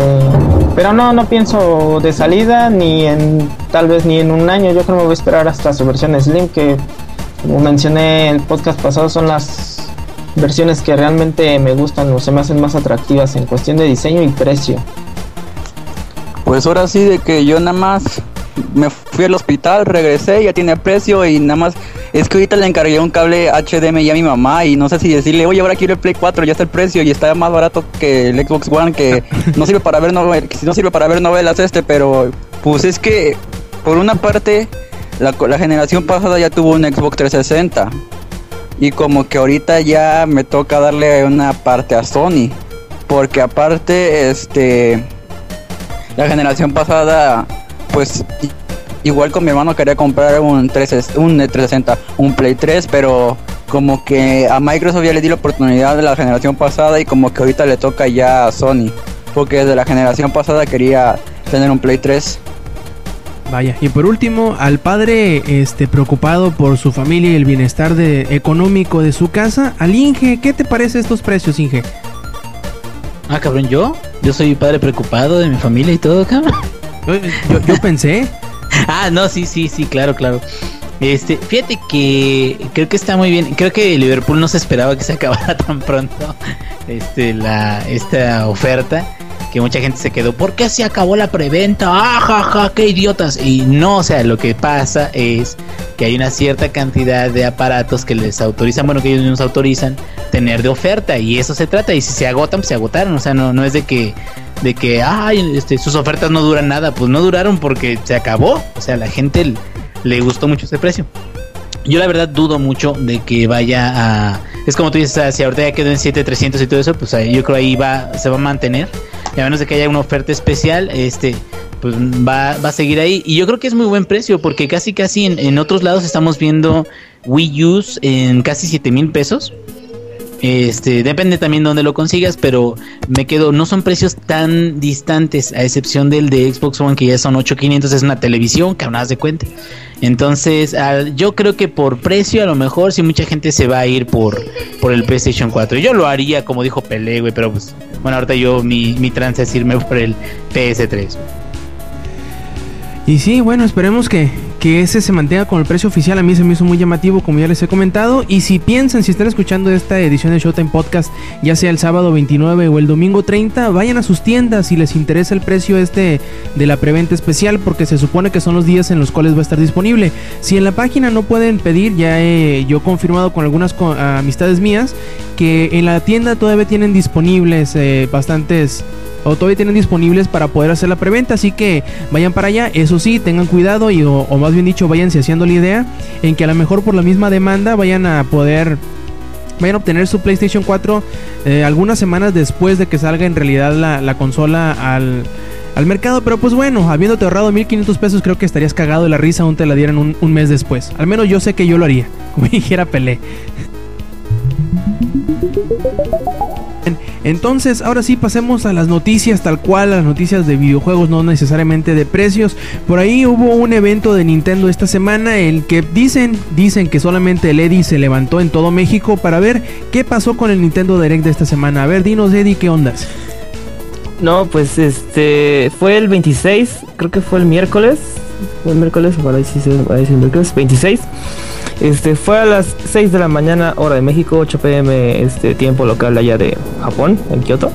[SPEAKER 6] pero no, no pienso de salida ni en tal vez ni en un año. Yo creo que me voy a esperar hasta su versión Slim, que como mencioné en el podcast pasado, son las versiones que realmente me gustan o se me hacen más atractivas en cuestión de diseño y precio.
[SPEAKER 1] Pues ahora sí, de que yo nada más me fui al hospital, regresé, ya tiene precio y nada más. Es que ahorita le encargué un cable HDMI a mi mamá y no sé si decirle, oye, ahora quiero el Play 4, ya está el precio y está más barato que el Xbox One, que no sirve para ver novelas, no sirve para ver novelas este, pero pues es que por una parte la, la generación pasada ya tuvo un Xbox 360 y como que ahorita ya me toca darle una parte a Sony, porque aparte este la generación pasada pues igual con mi hermano quería comprar un, 3, un 360, un Play 3, pero como que a Microsoft ya le di la oportunidad de la generación pasada y como que ahorita le toca ya a Sony, porque desde la generación pasada quería tener un Play 3.
[SPEAKER 3] Vaya, y por último, al padre este preocupado por su familia y el bienestar de, económico de su casa, al Inge, ¿qué te parece estos precios, Inge?
[SPEAKER 5] Ah, cabrón, yo, yo soy padre preocupado de mi familia y todo, cabrón.
[SPEAKER 3] Yo, pensé.
[SPEAKER 5] ah, no, sí, sí, sí, claro, claro. Este, fíjate que creo que está muy bien. Creo que Liverpool no se esperaba que se acabara tan pronto este, la, esta oferta. Que mucha gente se quedó. ¿Por qué se acabó la preventa? ¡Ah, ja, ja! ¡Qué idiotas! Y no, o sea, lo que pasa es que hay una cierta cantidad de aparatos que les autorizan, bueno, que ellos mismos autorizan tener de oferta. Y eso se trata. Y si se agotan, pues se agotaron. O sea, no, no es de que de que ay, este, sus ofertas no duran nada, pues no duraron porque se acabó. O sea, la gente le gustó mucho ese precio. Yo la verdad dudo mucho de que vaya a... Es como tú dices, si ahorita ya quedó en 7300 y todo eso, pues yo creo ahí va, se va a mantener. Y a menos de que haya una oferta especial, este, pues va, va a seguir ahí. Y yo creo que es muy buen precio porque casi casi en, otros lados estamos viendo Wii U en casi 7 mil pesos. Este, depende también de dónde lo consigas, pero me quedo, no son precios tan distantes, a excepción del de Xbox One, que ya son 8500, es una televisión, que aún de cuenta. Entonces, yo creo que por precio, a lo mejor, si mucha gente se va a ir por, por el PlayStation 4. Yo lo haría, como dijo Pele, güey, pero pues, bueno, ahorita yo, mi, mi trance es irme por el PS3.
[SPEAKER 3] Y sí, bueno, esperemos que, que ese se mantenga con el precio oficial. A mí se me hizo muy llamativo, como ya les he comentado. Y si piensan, si están escuchando esta edición de Showtime Podcast, ya sea el sábado 29 o el domingo 30, vayan a sus tiendas si les interesa el precio este de la preventa especial, porque se supone que son los días en los cuales va a estar disponible. Si en la página no pueden pedir, ya he yo confirmado con algunas amistades mías que en la tienda todavía tienen disponibles eh, bastantes o todavía tienen disponibles para poder hacer la preventa. Así que vayan para allá. Eso sí, tengan cuidado y o, más bien dicho, váyanse haciendo la idea en que a lo mejor por la misma demanda vayan a poder vayan a obtener su PlayStation 4 eh, algunas semanas después de que salga en realidad la, consola al, al, mercado. Pero pues bueno, habiéndote ahorrado 1500 pesos, creo que estarías cagado de la risa aún te la dieran un, un mes después. Al menos yo sé que yo lo haría, como dijera Pelé. Entonces, ahora sí pasemos a las noticias tal cual, las noticias de videojuegos, no necesariamente de precios. Por ahí hubo un evento de Nintendo esta semana, el que dicen, dicen que solamente el Eddie se levantó en todo México para ver qué pasó con el Nintendo Direct de esta semana. A ver, dinos Eddie, ¿qué ondas?
[SPEAKER 2] No, pues este fue el 26, creo que fue el miércoles. Fue el miércoles, ahí sí el miércoles 26. Este fue a las 6 de la mañana, hora de México, 8 pm, este tiempo local allá de Japón, en Kioto.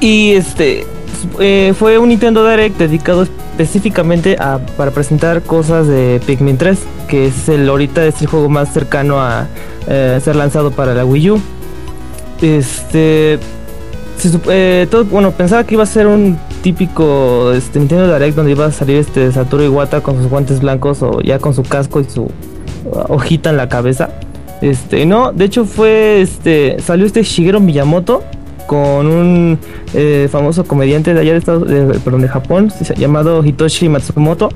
[SPEAKER 2] Y este eh, fue un Nintendo Direct dedicado específicamente a, para presentar cosas de Pikmin 3, que es el ahorita es el juego más cercano a eh, ser lanzado para la Wii U. Este eh, bueno, pensaba que iba a ser un típico este, Nintendo Direct donde iba a salir este Satoru Iwata con sus guantes blancos o ya con su casco y su hojita en la cabeza. Este, no, de hecho fue este salió este Shigeru Miyamoto con un eh, famoso comediante de allá de Estados, perdón, de Japón llamado Hitoshi Matsumoto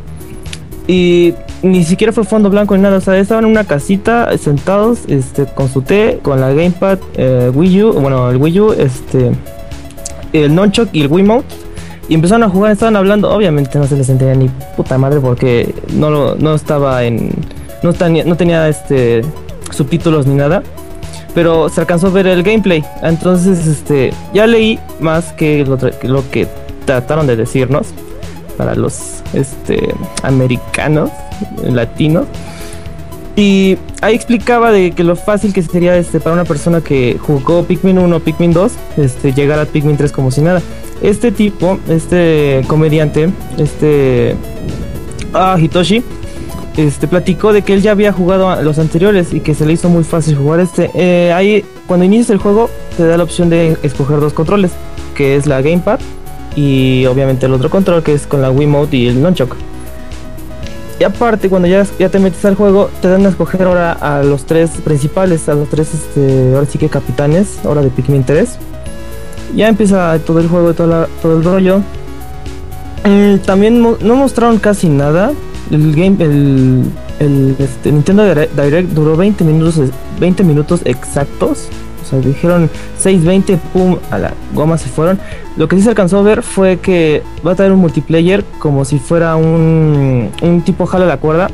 [SPEAKER 2] y ni siquiera fue fondo blanco ni nada, o sea, estaban en una casita sentados este con su té, con la gamepad eh, Wii U, bueno, el Wii U, este el Nunchuk y el Wiimote y empezaron a jugar, estaban hablando, obviamente no se les entendía ni puta madre porque no no estaba en no tenía, no tenía este subtítulos ni nada. Pero se alcanzó a ver el gameplay. Entonces, este, ya leí más que lo, que trataron de decirnos para los este, americanos, latinos. Y ahí explicaba de que lo fácil que sería este, para una persona que jugó Pikmin 1 o Pikmin 2, este, llegar a Pikmin 3 como si nada. Este tipo, este comediante, este ah, Hitoshi, este platicó de que él ya había jugado los anteriores y que se le hizo muy fácil jugar este. Eh, ahí, cuando inicias el juego, te da la opción de escoger dos controles, que es la Gamepad y obviamente el otro control, que es con la Wiimote y el Nunchuk. Y aparte, cuando ya, ya te metes al juego, te dan a escoger ahora a los tres principales, a los tres, este, ahora sí que capitanes, ahora de Pikmin 3. Ya empieza todo el juego, todo, todo el rollo. Mm, también no mostraron casi nada, el game, el, el este, Nintendo Direct duró 20 minutos, 20 minutos exactos. O sea, dijeron 6.20, pum, a la goma se fueron. Lo que sí se alcanzó a ver fue que va a traer un multiplayer como si fuera un, un tipo jala la cuerda,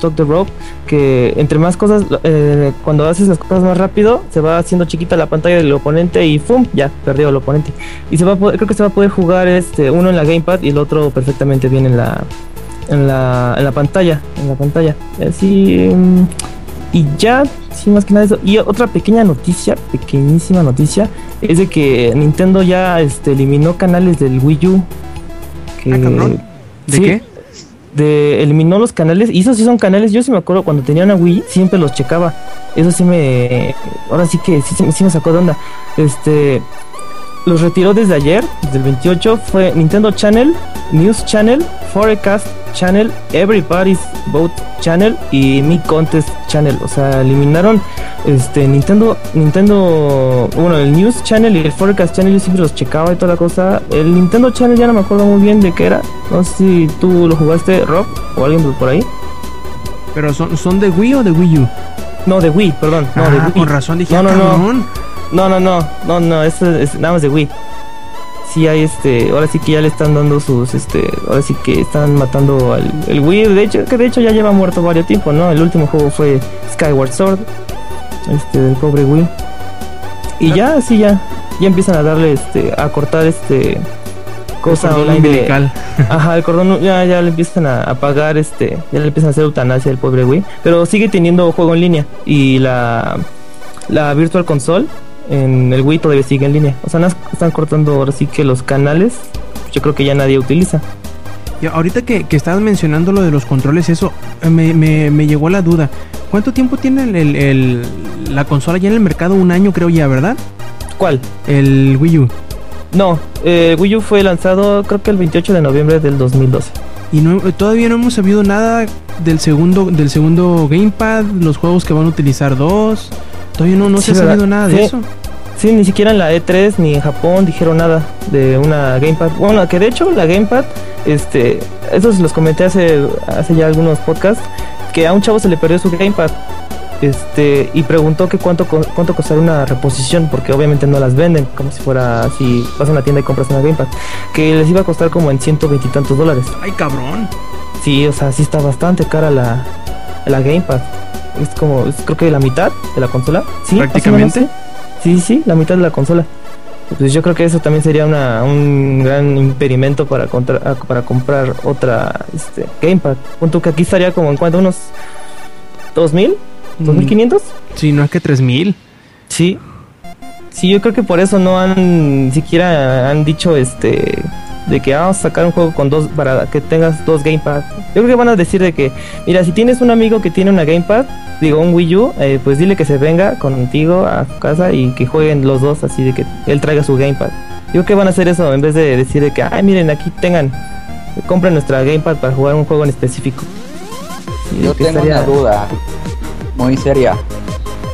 [SPEAKER 2] Talk the Rope, que entre más cosas, eh, cuando haces las cosas más rápido, se va haciendo chiquita la pantalla del oponente y ¡pum! Ya, perdió el oponente. Y se va a poder, creo que se va a poder jugar este uno en la gamepad y el otro perfectamente bien en la, en la, en la pantalla, en la pantalla. Así mm, y ya, sin más que nada eso. Y otra pequeña noticia, pequeñísima noticia, es de que Nintendo ya este, eliminó canales del Wii U.
[SPEAKER 3] Que, ah, ¿De qué?
[SPEAKER 2] De, eliminó los canales, y esos sí son canales, yo sí me acuerdo cuando tenía una Wii, siempre los checaba. Eso sí me. Ahora sí que sí, sí me sacó de onda. Este los retiró desde ayer, desde el 28, fue Nintendo Channel, News Channel, Forecast Channel, Everybody's Vote Channel y Mi Contest Channel. O sea, eliminaron este Nintendo, Nintendo, bueno, el News Channel y el Forecast Channel yo siempre los checaba y toda la cosa. El Nintendo Channel ya no me acuerdo muy bien de qué era. No sé si tú lo jugaste, Rob, o alguien por ahí.
[SPEAKER 3] ¿Pero son, son de Wii o de Wii U?
[SPEAKER 2] No, de Wii, perdón. no, de
[SPEAKER 3] ah, Wii. Con razón dije,
[SPEAKER 2] no, no, no. No, no, no, no, no, esto es nada más de Wii. Sí hay este, ahora sí que ya le están dando sus, este, ahora sí que están matando al el Wii. De hecho, que de hecho ya lleva muerto varios tiempos, ¿no? El último juego fue Skyward Sword, este, del pobre Wii. Y ya, sí, ya, ya empiezan a darle, este, a cortar, este, cosa
[SPEAKER 3] el umbilical.
[SPEAKER 2] ajá, el cordón ya, ya le empiezan a, pagar, este, ya le empiezan a hacer eutanasia el pobre Wii, pero sigue teniendo juego en línea y la, la Virtual Console en el Wii todavía sigue en línea. O sea, están cortando ahora sí que los canales, yo creo que ya nadie utiliza.
[SPEAKER 3] Y ahorita que, que estabas mencionando lo de los controles, eso eh, me, me, me llegó la duda. ¿Cuánto tiempo tiene el, el, la consola ya en el mercado? Un año creo ya, ¿verdad?
[SPEAKER 2] ¿Cuál?
[SPEAKER 3] El Wii U.
[SPEAKER 2] No, el Wii U fue lanzado creo que el 28 de noviembre del 2012.
[SPEAKER 3] Y no, todavía no hemos sabido nada del segundo, del segundo Gamepad, los juegos que van a utilizar dos. Todavía no, no se ha sabido nada de eso.
[SPEAKER 2] Sí, ni siquiera en la E3 ni en Japón dijeron nada de una Gamepad. Bueno, que de hecho la Gamepad, este, eso se los comenté hace, hace ya algunos podcasts, que a un chavo se le perdió su Gamepad este y preguntó que cuánto cuánto costaría una reposición porque obviamente no las venden como si fuera si vas a una tienda y compras una gamepad que les iba a costar como en ciento veintitantos dólares.
[SPEAKER 3] Ay cabrón.
[SPEAKER 2] Sí o sea sí está bastante cara la la gamepad es como creo que la mitad de la consola sí
[SPEAKER 3] prácticamente
[SPEAKER 2] sí sí la mitad de la consola pues yo creo que eso también sería una, un gran impedimento para contra, para comprar otra este, gamepad punto que aquí estaría como en cuanto unos dos mil ¿2500?
[SPEAKER 3] Sí, no es que 3000.
[SPEAKER 2] Sí. Sí, yo creo que por eso no han siquiera han dicho este de que vamos a sacar un juego con dos para que tengas dos gamepad. Yo creo que van a decir de que, mira, si tienes un amigo que tiene una gamepad, digo un Wii U, eh, pues dile que se venga contigo a su casa y que jueguen los dos así de que él traiga su gamepad. Yo creo que van a hacer eso en vez de decir de que, ay, miren, aquí tengan, compren nuestra gamepad para jugar un juego en específico.
[SPEAKER 1] Yo tengo una duda muy seria.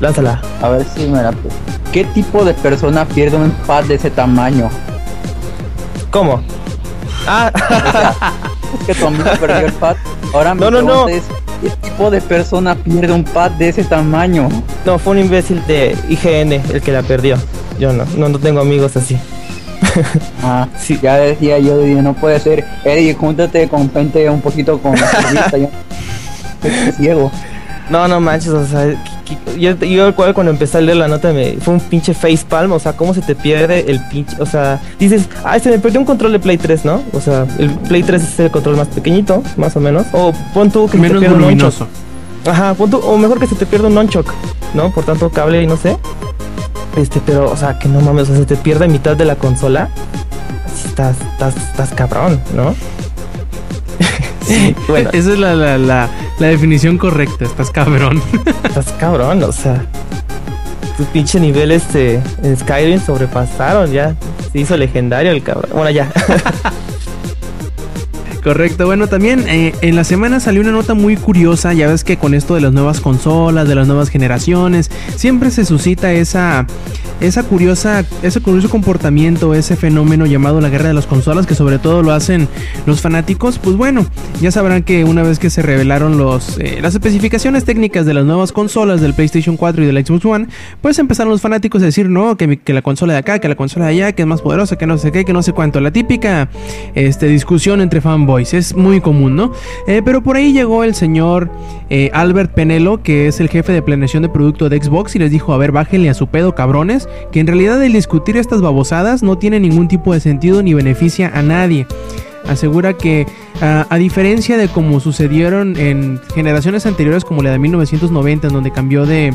[SPEAKER 2] Lánzala.
[SPEAKER 1] A ver si me la... ¿Qué tipo de persona pierde un pad de ese tamaño?
[SPEAKER 2] ¿Cómo? Ah,
[SPEAKER 1] es que tu amigo perdió el pad. Ahora
[SPEAKER 2] no, no, no.
[SPEAKER 1] ¿qué tipo de persona pierde un pad de ese tamaño?
[SPEAKER 2] No, fue un imbécil de IGN el que la perdió. Yo no, no, no tengo amigos así.
[SPEAKER 1] Ah, sí. Ya decía yo, no puede ser. Eddie, júntate con gente un poquito con la ciego.
[SPEAKER 2] No, no manches, o sea, yo, yo cuando empecé a leer la nota me fue un pinche facepalm, o sea, cómo se te pierde el pinche, o sea, dices, ay, se me perdió un control de Play 3, ¿no? O sea, el Play 3 es el control más pequeñito, más o menos. O pon tú que
[SPEAKER 3] se te un.
[SPEAKER 2] Ajá, pon tú, o mejor que se te pierda un nonchok, ¿no? Por tanto, cable y no sé. Este, pero, o sea, que no mames, o sea, se te pierde mitad de la consola. Estás, estás, estás cabrón, ¿no?
[SPEAKER 3] bueno. Esa es la, la, la, la, definición correcta, estás cabrón.
[SPEAKER 2] estás cabrón, o sea. Tus pinche niveles de Skyrim sobrepasaron ya. Se hizo legendario el cabrón. Bueno, ya.
[SPEAKER 3] Correcto, bueno, también eh, en la semana salió una nota muy curiosa, ya ves que con esto de las nuevas consolas, de las nuevas generaciones, siempre se suscita esa, esa curiosa, ese curioso comportamiento, ese fenómeno llamado la guerra de las consolas, que sobre todo lo hacen los fanáticos, pues bueno, ya sabrán que una vez que se revelaron los, eh, las especificaciones técnicas de las nuevas consolas del PlayStation 4 y del Xbox One, pues empezaron los fanáticos a decir, no, que, que la consola de acá, que la consola de allá, que es más poderosa, que no sé qué, que no sé cuánto, la típica este, discusión entre fanboys es muy común, ¿no? Eh, pero por ahí llegó el señor eh, Albert Penelo, que es el jefe de planeación de producto de Xbox, y les dijo, a ver, bájenle a su pedo, cabrones, que en realidad el discutir estas babosadas no tiene ningún tipo de sentido ni beneficia a nadie asegura que a diferencia de como sucedieron en generaciones anteriores como la de 1990 en donde cambió de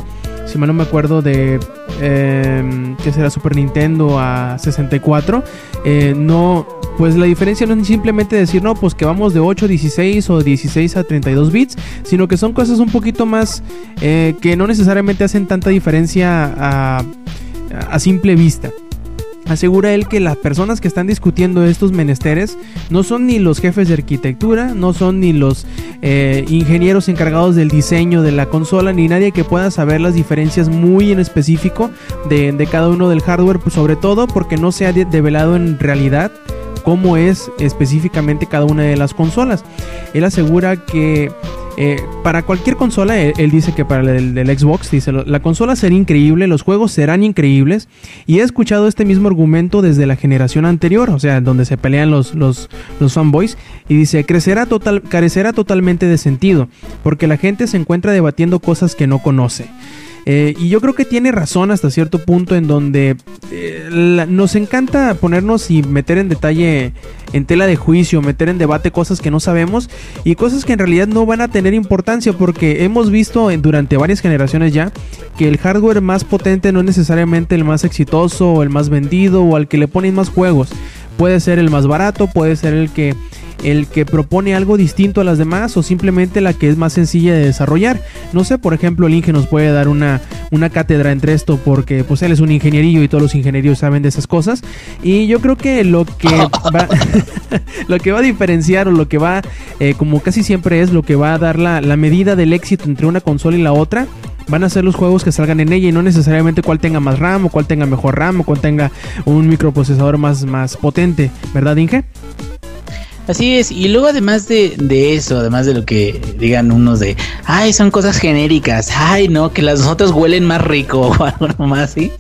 [SPEAKER 3] si mal no me acuerdo, de eh, que será Super Nintendo a 64, eh, no, pues la diferencia no es simplemente decir, no, pues que vamos de 8 a 16 o 16 a 32 bits, sino que son cosas un poquito más eh, que no necesariamente hacen tanta diferencia a, a simple vista. Asegura él que las personas que están discutiendo estos menesteres no son ni los jefes de arquitectura, no son ni los eh, ingenieros encargados del diseño de la consola, ni nadie que pueda saber las diferencias muy en específico de, cada uno del hardware, pues sobre todo porque no se ha develado en realidad cómo es específicamente cada una de las consolas. Él asegura que eh, para cualquier consola, él, dice que para el del, Xbox, dice, la consola será increíble, los juegos serán increíbles. Y he escuchado este mismo argumento desde la generación anterior, o sea, donde se pelean los, los, fanboys. Y dice, crecerá total, carecerá totalmente de sentido, porque la gente se encuentra debatiendo cosas que no conoce. Eh, y yo creo que tiene razón hasta cierto punto en donde eh, nos encanta ponernos y meter en detalle, en tela de juicio, meter en debate cosas que no sabemos y cosas que en realidad no van a tener importancia porque hemos visto durante varias generaciones ya que el hardware más potente no es necesariamente el más exitoso o el más vendido o al que le ponen más juegos. Puede ser el más barato, puede ser el que el que propone algo distinto a las demás o simplemente la que es más sencilla de desarrollar. No sé, por ejemplo, el Inge nos puede dar una, una cátedra entre esto porque pues él es un ingenierillo y todos los ingenieros saben de esas cosas. Y yo creo que lo que va, lo que va a diferenciar o lo que va, eh, como casi siempre es, lo que va a dar la, la medida del éxito entre una consola y la otra van a ser los juegos que salgan en ella y no necesariamente cuál tenga más RAM o cuál tenga mejor RAM o cuál tenga un microprocesador más, más potente, ¿verdad Inge?
[SPEAKER 5] Así es, y luego además de, de, eso, además de lo que digan unos de, ay, son cosas genéricas, ay, no, que las otras huelen más rico o algo más así.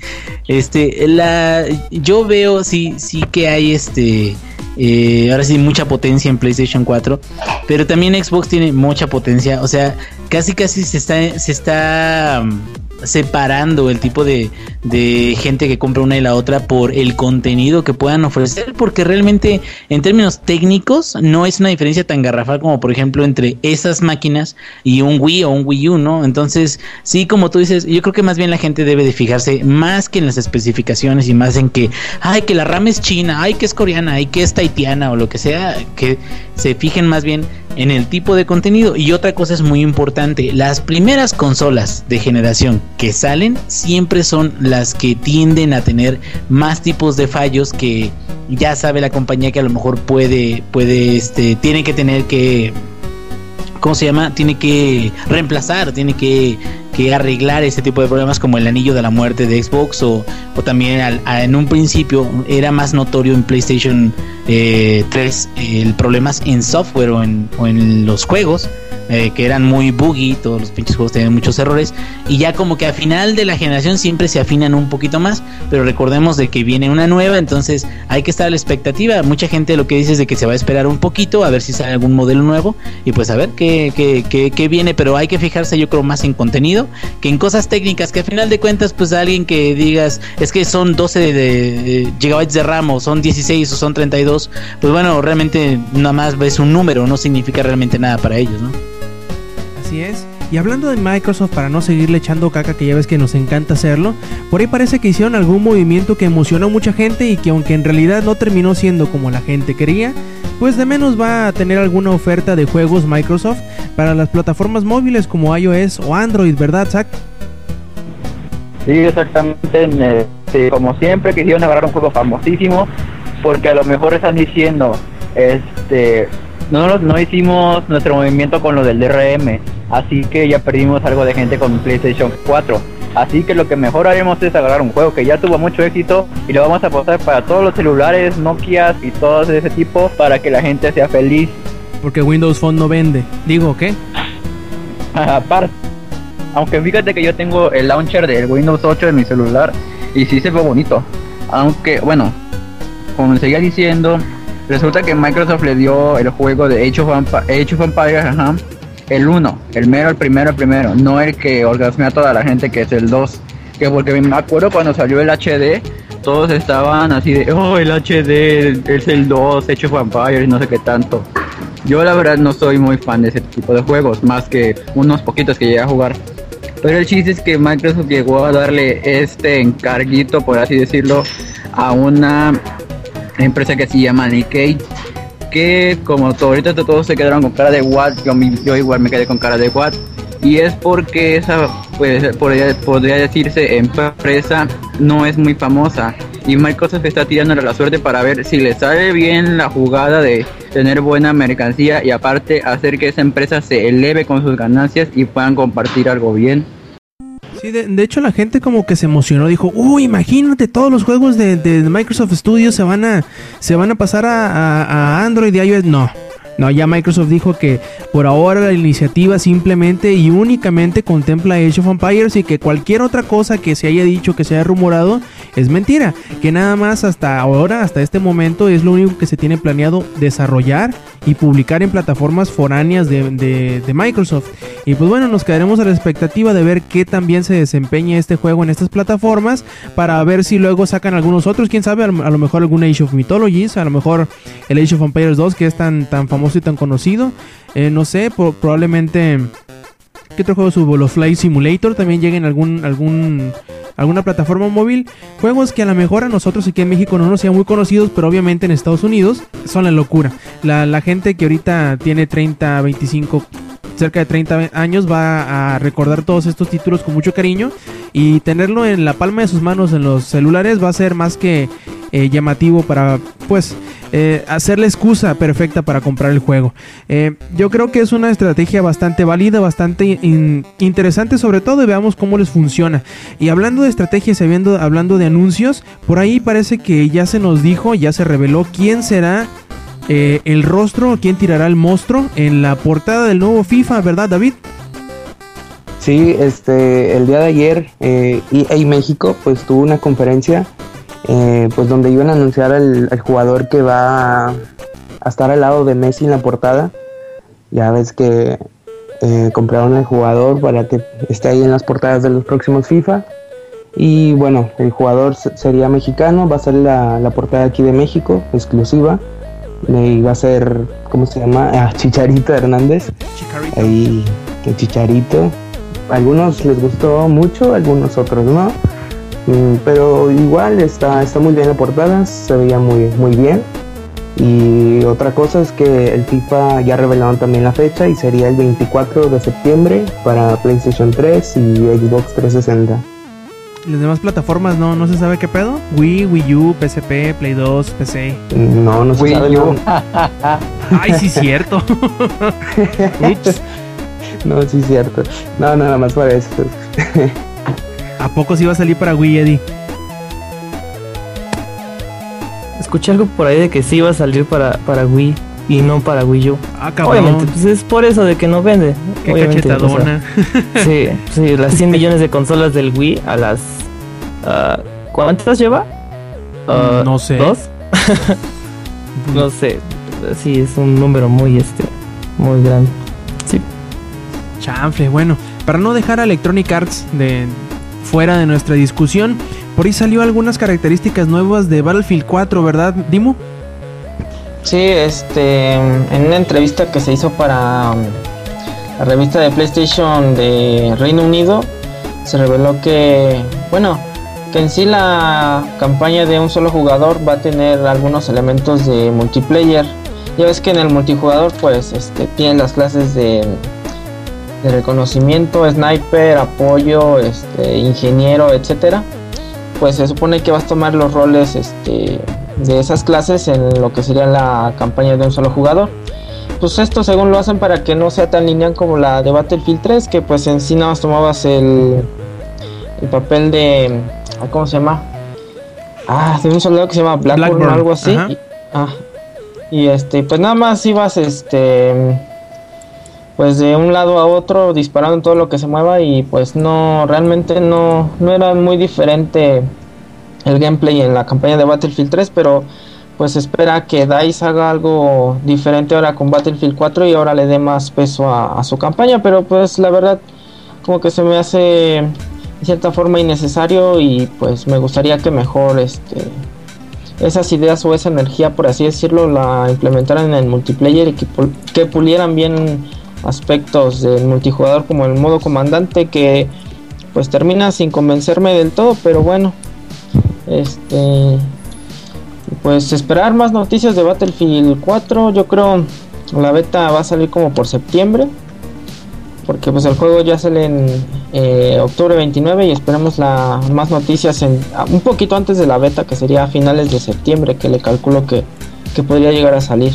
[SPEAKER 5] Este, la, yo veo sí, sí que hay este, eh, ahora sí mucha potencia en PlayStation 4, pero también Xbox tiene mucha potencia, o sea, casi casi se está, se está separando el tipo de, de, gente que compra una y la otra por el contenido que puedan ofrecer, porque realmente en términos técnicos no es una diferencia tan garrafal como por ejemplo entre esas máquinas y un Wii o un Wii U, ¿no? Entonces, sí, como tú dices, yo creo que más bien la gente debe de fijarse más que en las especificaciones y más en que, ay, que la RAM es china, ay, que es coreana, ay, que es taitiana o lo que sea, que se fijen más bien en el tipo de contenido. Y otra cosa es muy importante, las primeras consolas de generación que salen siempre son las que tienden a tener más tipos de fallos que ya sabe la compañía que a lo mejor puede, puede, este, tiene que tener que ¿cómo se llama? Tiene que reemplazar, tiene que, que, arreglar ese tipo de problemas como el anillo de la muerte de Xbox o, o también en un principio era más notorio en PlayStation eh, 3 el problemas en software o en, o en los juegos eh, que eran muy buggy, todos los pinches juegos tenían muchos errores, y ya como que a final de la generación siempre se afinan un poquito más, pero recordemos de que viene una nueva, entonces hay que estar a la expectativa. Mucha gente lo que dice es de que se va a esperar un poquito a ver si sale algún modelo nuevo, y pues a ver qué, qué, qué, viene, pero hay que fijarse yo creo más en contenido que en cosas técnicas, que a final de cuentas pues alguien que digas, es que son 12 de, de gigabytes de RAM o son 16 o son 32, pues bueno, realmente nada más ves un número, no significa realmente nada para ellos, ¿no?
[SPEAKER 3] Así es. Y hablando de Microsoft, para no seguirle echando caca, que ya ves que nos encanta hacerlo, por ahí parece que hicieron algún movimiento que emocionó a mucha gente y que aunque en realidad no terminó siendo como la gente quería, pues de menos va a tener alguna oferta de juegos Microsoft para las plataformas móviles como iOS o Android, ¿verdad, Zach?
[SPEAKER 1] Sí, exactamente. como siempre quisieron agarrar un juego famosísimo, porque a lo mejor están diciendo, este, no, no hicimos nuestro movimiento con lo del DRM, así que ya perdimos algo de gente con PlayStation 4. Así que lo que mejor haremos es agarrar un juego que ya tuvo mucho éxito y lo vamos a posar para todos los celulares, Nokia y todos de ese tipo para que la gente sea feliz.
[SPEAKER 3] Porque Windows Phone no vende. Digo, ¿qué?
[SPEAKER 1] Aparte, aunque fíjate que yo tengo el launcher del Windows 8 en mi celular y sí se ve bonito. Aunque, bueno, como seguía diciendo, Resulta que Microsoft le dio el juego de Age of, Empires, el 1, el mero, el primero, el primero, no el que orgasmea a toda la gente que es el 2. Que porque me acuerdo cuando salió el HD, todos estaban así de, oh, el HD es el 2, Age of Empires, no sé qué tanto. Yo la verdad no soy muy fan de ese tipo de juegos, más que unos poquitos que llegué a jugar. Pero el chiste es que Microsoft llegó a darle este encarguito, por así decirlo, a una empresa que se llama Nikkei, que como todo, ahorita todos se quedaron con cara de what, yo, yo igual me quedé con cara de what, y es porque esa pues, podría, podría decirse empresa no es muy famosa y Microsoft está tirando la suerte para ver si le sale bien la jugada de tener buena mercancía y aparte hacer que esa empresa se eleve con sus ganancias y puedan compartir algo bien.
[SPEAKER 3] Sí, de, hecho la gente como que se emocionó, dijo, uy, imagínate, todos los juegos de, Microsoft Studios se van a, se van a pasar a, a Android y iOS. No, no, ya Microsoft dijo que por ahora la iniciativa simplemente y únicamente contempla Age of Empires y que cualquier otra cosa que se haya dicho, que se haya rumorado, es mentira. Que nada más hasta ahora, hasta este momento, es lo único que se tiene planeado desarrollar y publicar en plataformas foráneas de, Microsoft. Y pues bueno, nos quedaremos a la expectativa de ver qué también se desempeña este juego en estas plataformas para ver si luego sacan algunos otros, quién sabe, a lo mejor algún Age of Mythologies, a lo mejor el Age of Empires 2 que es tan, tan famoso y tan conocido. Eh, no sé, probablemente... ¿Qué otro juego subo? Los Flight Simulator también lleguen a algún, algún, alguna plataforma móvil. Juegos que a lo mejor a nosotros aquí en México no nos sean muy conocidos, pero obviamente en Estados Unidos son la locura. La, la gente que ahorita tiene 30, 25, cerca de 30 años va a recordar todos estos títulos con mucho cariño y tenerlo en la palma de sus manos en los celulares va a ser más que eh, llamativo para pues eh, hacer la excusa perfecta para comprar el juego. Eh, yo creo que es una estrategia bastante válida, bastante interesante sobre todo y veamos cómo les funciona. Y hablando de estrategias y hablando de anuncios, por ahí parece que ya se nos dijo, ya se reveló quién será eh, el rostro, quién tirará el monstruo en la portada del nuevo FIFA, ¿verdad David?
[SPEAKER 4] Sí, este, el día de ayer eh, EA México pues tuvo una conferencia eh, pues donde iban a anunciar al, jugador que va a, estar al lado de Messi en la portada. Ya ves que eh, compraron al jugador para que esté ahí en las portadas de los próximos FIFA. Y bueno, el jugador sería mexicano, va a ser la, la portada aquí de México, exclusiva y va a ser, ¿cómo se llama? Ah, Chicharito Hernández. Chicharito. Ahí, el Chicharito. algunos les gustó mucho, algunos otros no. Mm, pero igual está, está muy bien la portada, se veía muy, muy bien. Y otra cosa es que el FIFA ya revelaron también la fecha y sería el 24 de septiembre para PlayStation 3 y Xbox 360
[SPEAKER 3] las demás plataformas no, no se sabe qué pedo. Wii, Wii U, PSP, Play 2, PC.
[SPEAKER 4] No, no se Wii sabe. U.
[SPEAKER 3] Ay, sí, cierto.
[SPEAKER 4] Ups. No, sí, cierto. No, nada más para eso.
[SPEAKER 3] ¿A poco sí va a salir para Wii, Eddie?
[SPEAKER 2] Escuché algo por ahí de que sí iba a salir para, para Wii y no para Wii U.
[SPEAKER 3] Ah, cabrón.
[SPEAKER 2] Obviamente, pues es por eso de que no vende.
[SPEAKER 3] Qué cachetadona.
[SPEAKER 2] sí, sí, las 100 millones de consolas del Wii a las... Uh, ¿Cuántas lleva?
[SPEAKER 3] Uh, no sé.
[SPEAKER 2] ¿Dos? no sé. Sí, es un número muy, este, muy grande. Sí.
[SPEAKER 3] Chanfle, bueno. Para no dejar a Electronic Arts de fuera de nuestra discusión, por ahí salió algunas características nuevas de Battlefield 4, ¿verdad, Dimo?
[SPEAKER 6] Sí, este, en una entrevista que se hizo para um, la revista de PlayStation de Reino Unido, se reveló que, bueno, que en sí la campaña de un solo jugador va a tener algunos elementos de multiplayer. Ya ves que en el multijugador, pues, este, tienen las clases de, reconocimiento, sniper, apoyo, este, ingeniero, etcétera. Pues se supone que vas a tomar los roles, este, de esas clases en lo que sería la campaña de un solo jugador. Pues esto según lo hacen para que no sea tan lineal como la de Battlefield 3, que pues en sí nada más tomabas el papel de... Ah, ¿Cómo se llama? Ah, de un soldado que se llama Blackburn, o algo así. Y, ah, y este, pues nada más ibas este pues de un lado a otro disparando todo lo que se mueva y pues no realmente no no era muy diferente el gameplay en la campaña de Battlefield 3, pero pues espera que DICE haga algo diferente ahora con Battlefield 4 y ahora le dé más peso a, su campaña, pero pues la verdad como que se me hace de cierta forma innecesario y pues me gustaría que mejor este esas ideas o esa energía por así decirlo la implementaran en el multiplayer y que, que pulieran bien aspectos del multijugador como el modo comandante que pues termina sin convencerme del todo pero bueno este, pues esperar más noticias de Battlefield 4. Yo creo la beta va a salir como por septiembre. Porque pues el juego ya sale en eh, octubre 29 y esperamos la, más noticias en, un poquito antes de la beta que sería a finales de septiembre que le calculo que, que podría llegar a salir.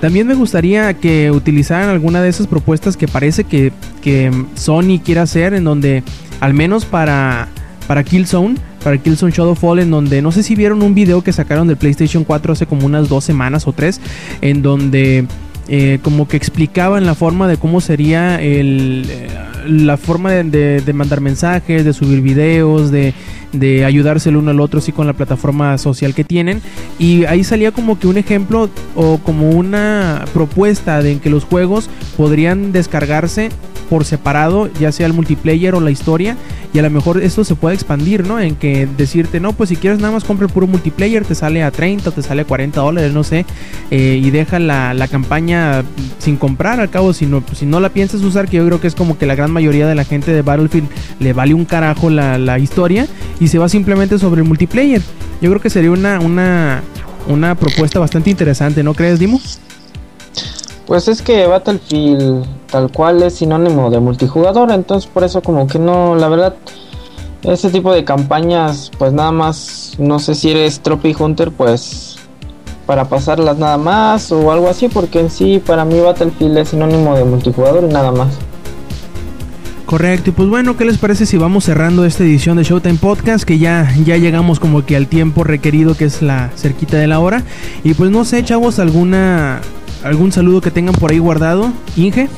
[SPEAKER 3] También me gustaría que utilizaran alguna de esas propuestas que parece que, que Sony quiere hacer en donde al menos para para Killzone, para Killzone Shadowfall, en donde no sé si vieron un video que sacaron del PlayStation 4 hace como unas dos semanas o tres, en donde eh, como que explicaban la forma de cómo sería el, eh, la forma de, mandar mensajes, de subir videos, de, de ayudarse el uno al otro, así con la plataforma social que tienen. Y ahí salía como que un ejemplo o como una propuesta de que los juegos podrían descargarse por separado, ya sea el multiplayer o la historia, y a lo mejor esto se puede expandir, ¿no? En que decirte, no, pues si quieres nada más compra el puro multiplayer, te sale a 30 o te sale a 40 dólares, no sé, eh, y deja la, campaña sin comprar, al cabo, si no, si no la piensas usar, que yo creo que es como que la gran mayoría de la gente de Battlefield le vale un carajo la, la historia y se va simplemente sobre el multiplayer. Yo creo que sería una, una, una propuesta bastante interesante, ¿no crees, Dimo?
[SPEAKER 6] Pues es que Battlefield tal cual es sinónimo de multijugador, entonces por eso como que no, la verdad, ese tipo de campañas, pues nada más, no sé si eres Trophy Hunter, pues para pasarlas nada más o algo así, porque en sí para mí Battlefield es sinónimo de multijugador y nada más.
[SPEAKER 3] Correcto, y pues bueno, ¿qué les parece si vamos cerrando esta edición de Showtime Podcast? Que ya, ya llegamos como que al tiempo requerido, que es la cerquita de la hora. Y pues no sé, chavos, alguna algún saludo que tengan por ahí guardado. Inge.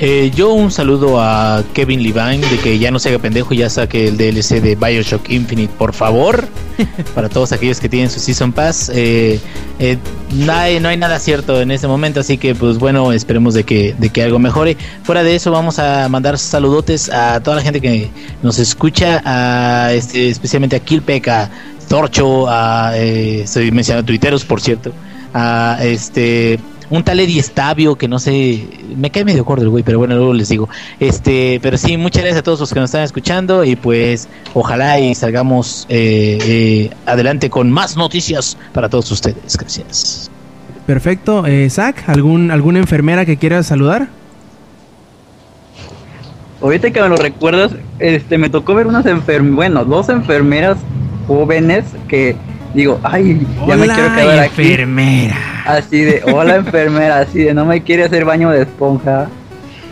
[SPEAKER 5] Eh, yo un saludo a Kevin Levine de que ya no se haga pendejo y ya saque el DLC de Bioshock Infinite, por favor. para todos aquellos que tienen su Season Pass. Eh, eh, no, hay, nada cierto en este momento, así que pues bueno, esperemos de que, de que algo mejore. Fuera de eso, vamos a mandar saludotes a toda la gente que nos escucha, a este, especialmente a Kilpek, a Torcho, a estoy mencionando tuiteros, por cierto, a este un tal Eddie Estabio que no sé, me cae medio gordo el güey, pero bueno, luego les digo. Este, pero sí, muchas gracias a todos los que nos están escuchando y pues ojalá y salgamos eh, eh, adelante con más noticias para todos ustedes. Gracias.
[SPEAKER 3] Perfecto, eh, Zach, ¿algún, ¿alguna enfermera que quieras saludar?
[SPEAKER 1] Ahorita que me lo recuerdas, este, me tocó ver unas enfermeras, bueno, dos enfermeras jóvenes que digo, ay, ya me quiero quedar aquí.
[SPEAKER 3] enfermera.
[SPEAKER 1] Así de, hola enfermera, así de, no me quiere hacer baño de esponja.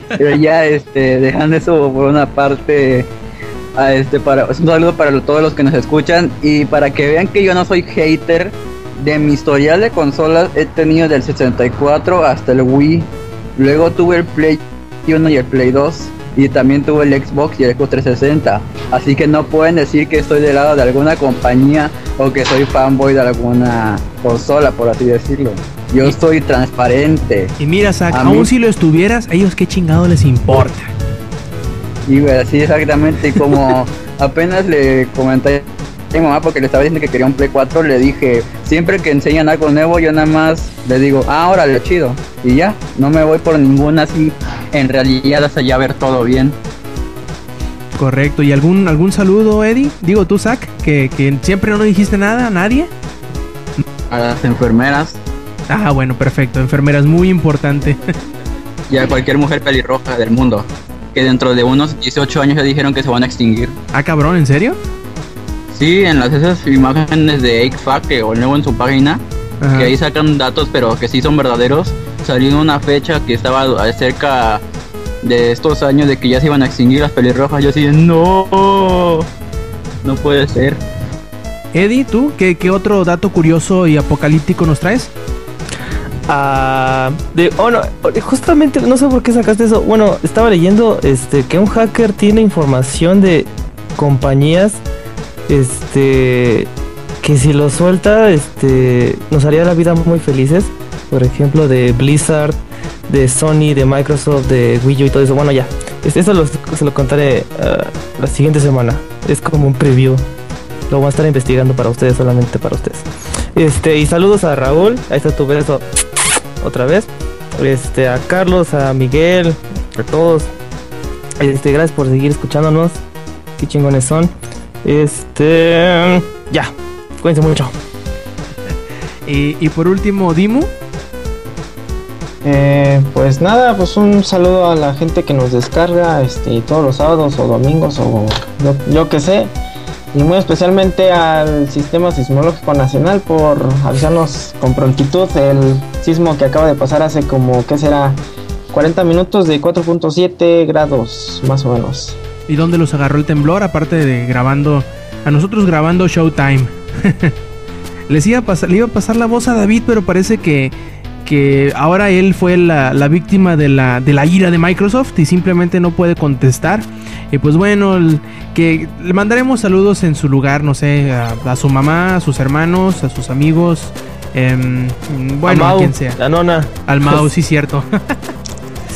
[SPEAKER 1] Pero ya, este, dejando eso por una parte, a este, para, un saludo para todos los que nos escuchan y para que vean que yo no soy hater de mi historial de consolas, he tenido del 64 hasta el Wii. Luego tuve el Play 1 y el Play 2 y también tuve el Xbox y el Xbox 360. Así que no pueden decir que estoy del lado de alguna compañía o que soy fanboy de alguna consola, por así decirlo. Yo soy transparente.
[SPEAKER 3] Y mira, Zach, aún si lo estuvieras, a ellos qué chingado les importa.
[SPEAKER 1] Y bueno, sí, exactamente. Como apenas le comenté mi mamá porque le estaba diciendo que quería un Play 4, le dije, siempre que enseñan algo nuevo, yo nada más le digo, ah, órale, chido. Y ya, no me voy por ninguna así en realidad hasta ya ver todo bien.
[SPEAKER 3] Correcto. ¿Y algún algún saludo, Eddie? Digo tú, Zach, que, que siempre no dijiste nada a nadie.
[SPEAKER 1] A las enfermeras.
[SPEAKER 3] Ah, bueno, perfecto. Enfermeras, muy importante.
[SPEAKER 1] y a cualquier mujer pelirroja del mundo. Que dentro de unos 18 años ya dijeron que se van a extinguir.
[SPEAKER 3] Ah, cabrón, ¿en serio?
[SPEAKER 1] Sí, en las esas imágenes de AkeFac que o nuevo en su página, que ahí sacan datos, pero que sí son verdaderos salió una fecha que estaba cerca de estos años de que ya se iban a extinguir las pelirrojas. Yo así, no, no puede ser.
[SPEAKER 3] Eddie, ¿tú qué, otro dato curioso y apocalíptico nos traes?
[SPEAKER 2] Ah, de, oh no, justamente no sé por qué sacaste eso. Bueno, estaba leyendo este que un hacker tiene información de compañías este que si lo suelta este nos haría la vida muy felices por ejemplo, de Blizzard, de Sony, de Microsoft, de Wii U y todo eso. Bueno, ya, eso lo, se lo contaré uh, la siguiente semana. Es como un preview. Lo voy a estar investigando para ustedes, solamente para ustedes. Este, y saludos a Raúl, ahí está tu beso otra vez. Este, a Carlos, a Miguel, a todos. Este, gracias por seguir escuchándonos. Qué chingones son. Este, ya, cuídense mucho.
[SPEAKER 3] Y, y por último, Dimu.
[SPEAKER 6] Eh, pues nada, pues un saludo a la gente que nos descarga este, todos los sábados o domingos o yo, que sé. Y muy especialmente al Sistema Sismológico Nacional por avisarnos con prontitud el sismo que acaba de pasar hace como, ¿qué será? 40 minutos de 4.7 grados, más o menos.
[SPEAKER 3] ¿Y dónde los agarró el temblor? Aparte de grabando, a nosotros grabando Showtime. Les iba a pasar, le iba a pasar la voz a David, pero parece que que ahora él fue la, víctima de la, de la ira de Microsoft y simplemente no puede contestar. Y pues bueno, que le mandaremos saludos en su lugar, no sé, a, su mamá, a sus hermanos, a sus amigos. Em, bueno, a, quien sea.
[SPEAKER 2] La nona.
[SPEAKER 3] Al Mau, sí, cierto.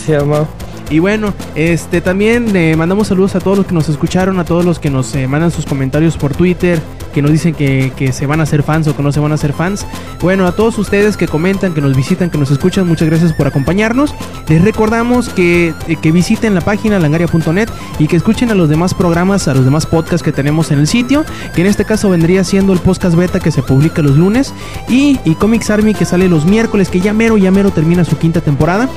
[SPEAKER 2] sí, al Mau.
[SPEAKER 3] Y bueno, este también le mandamos saludos a todos los que nos escucharon, a todos los que nos eh, mandan sus comentarios por Twitter, que nos dicen que, se van a hacer fans o que no se van a hacer fans. Bueno, a todos ustedes que comentan, que nos visitan, que nos escuchan, muchas gracias por acompañarnos. Les recordamos que, eh, que visiten la página langaria.net y que escuchen a los demás programas, a los demás podcasts que tenemos en el sitio, que en este caso vendría siendo el podcast beta que se publica los lunes y, y Comics Army que sale los miércoles, que ya mero, ya mero termina su quinta temporada.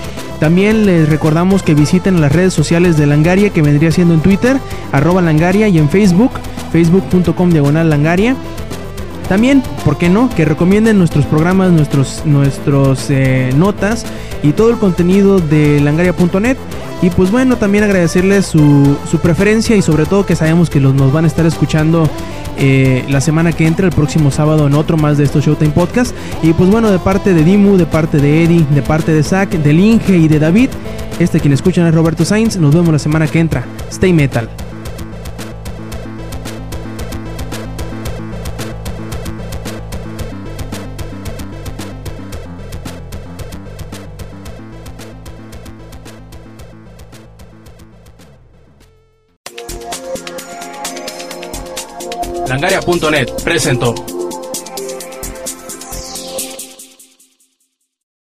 [SPEAKER 3] También les recordamos que visiten las redes sociales de Langaria, que vendría siendo en Twitter, arroba Langaria, y en Facebook, facebook.com diagonal Langaria. También, ¿por qué no? Que recomienden nuestros programas, nuestros, nuestros eh, notas y todo el contenido de langaria.net. Y pues bueno, también agradecerles su, su, preferencia y sobre todo que sabemos que los, nos van a estar escuchando eh, la semana que entra, el próximo sábado, en otro más de estos Showtime Podcast. Y pues bueno, de parte de Dimu, de parte de Eddie, de parte de Zach, del Inge y de David, este quien escuchan es Roberto Sainz. Nos vemos la semana que entra. Stay Metal.
[SPEAKER 7] Langaria.net presentó.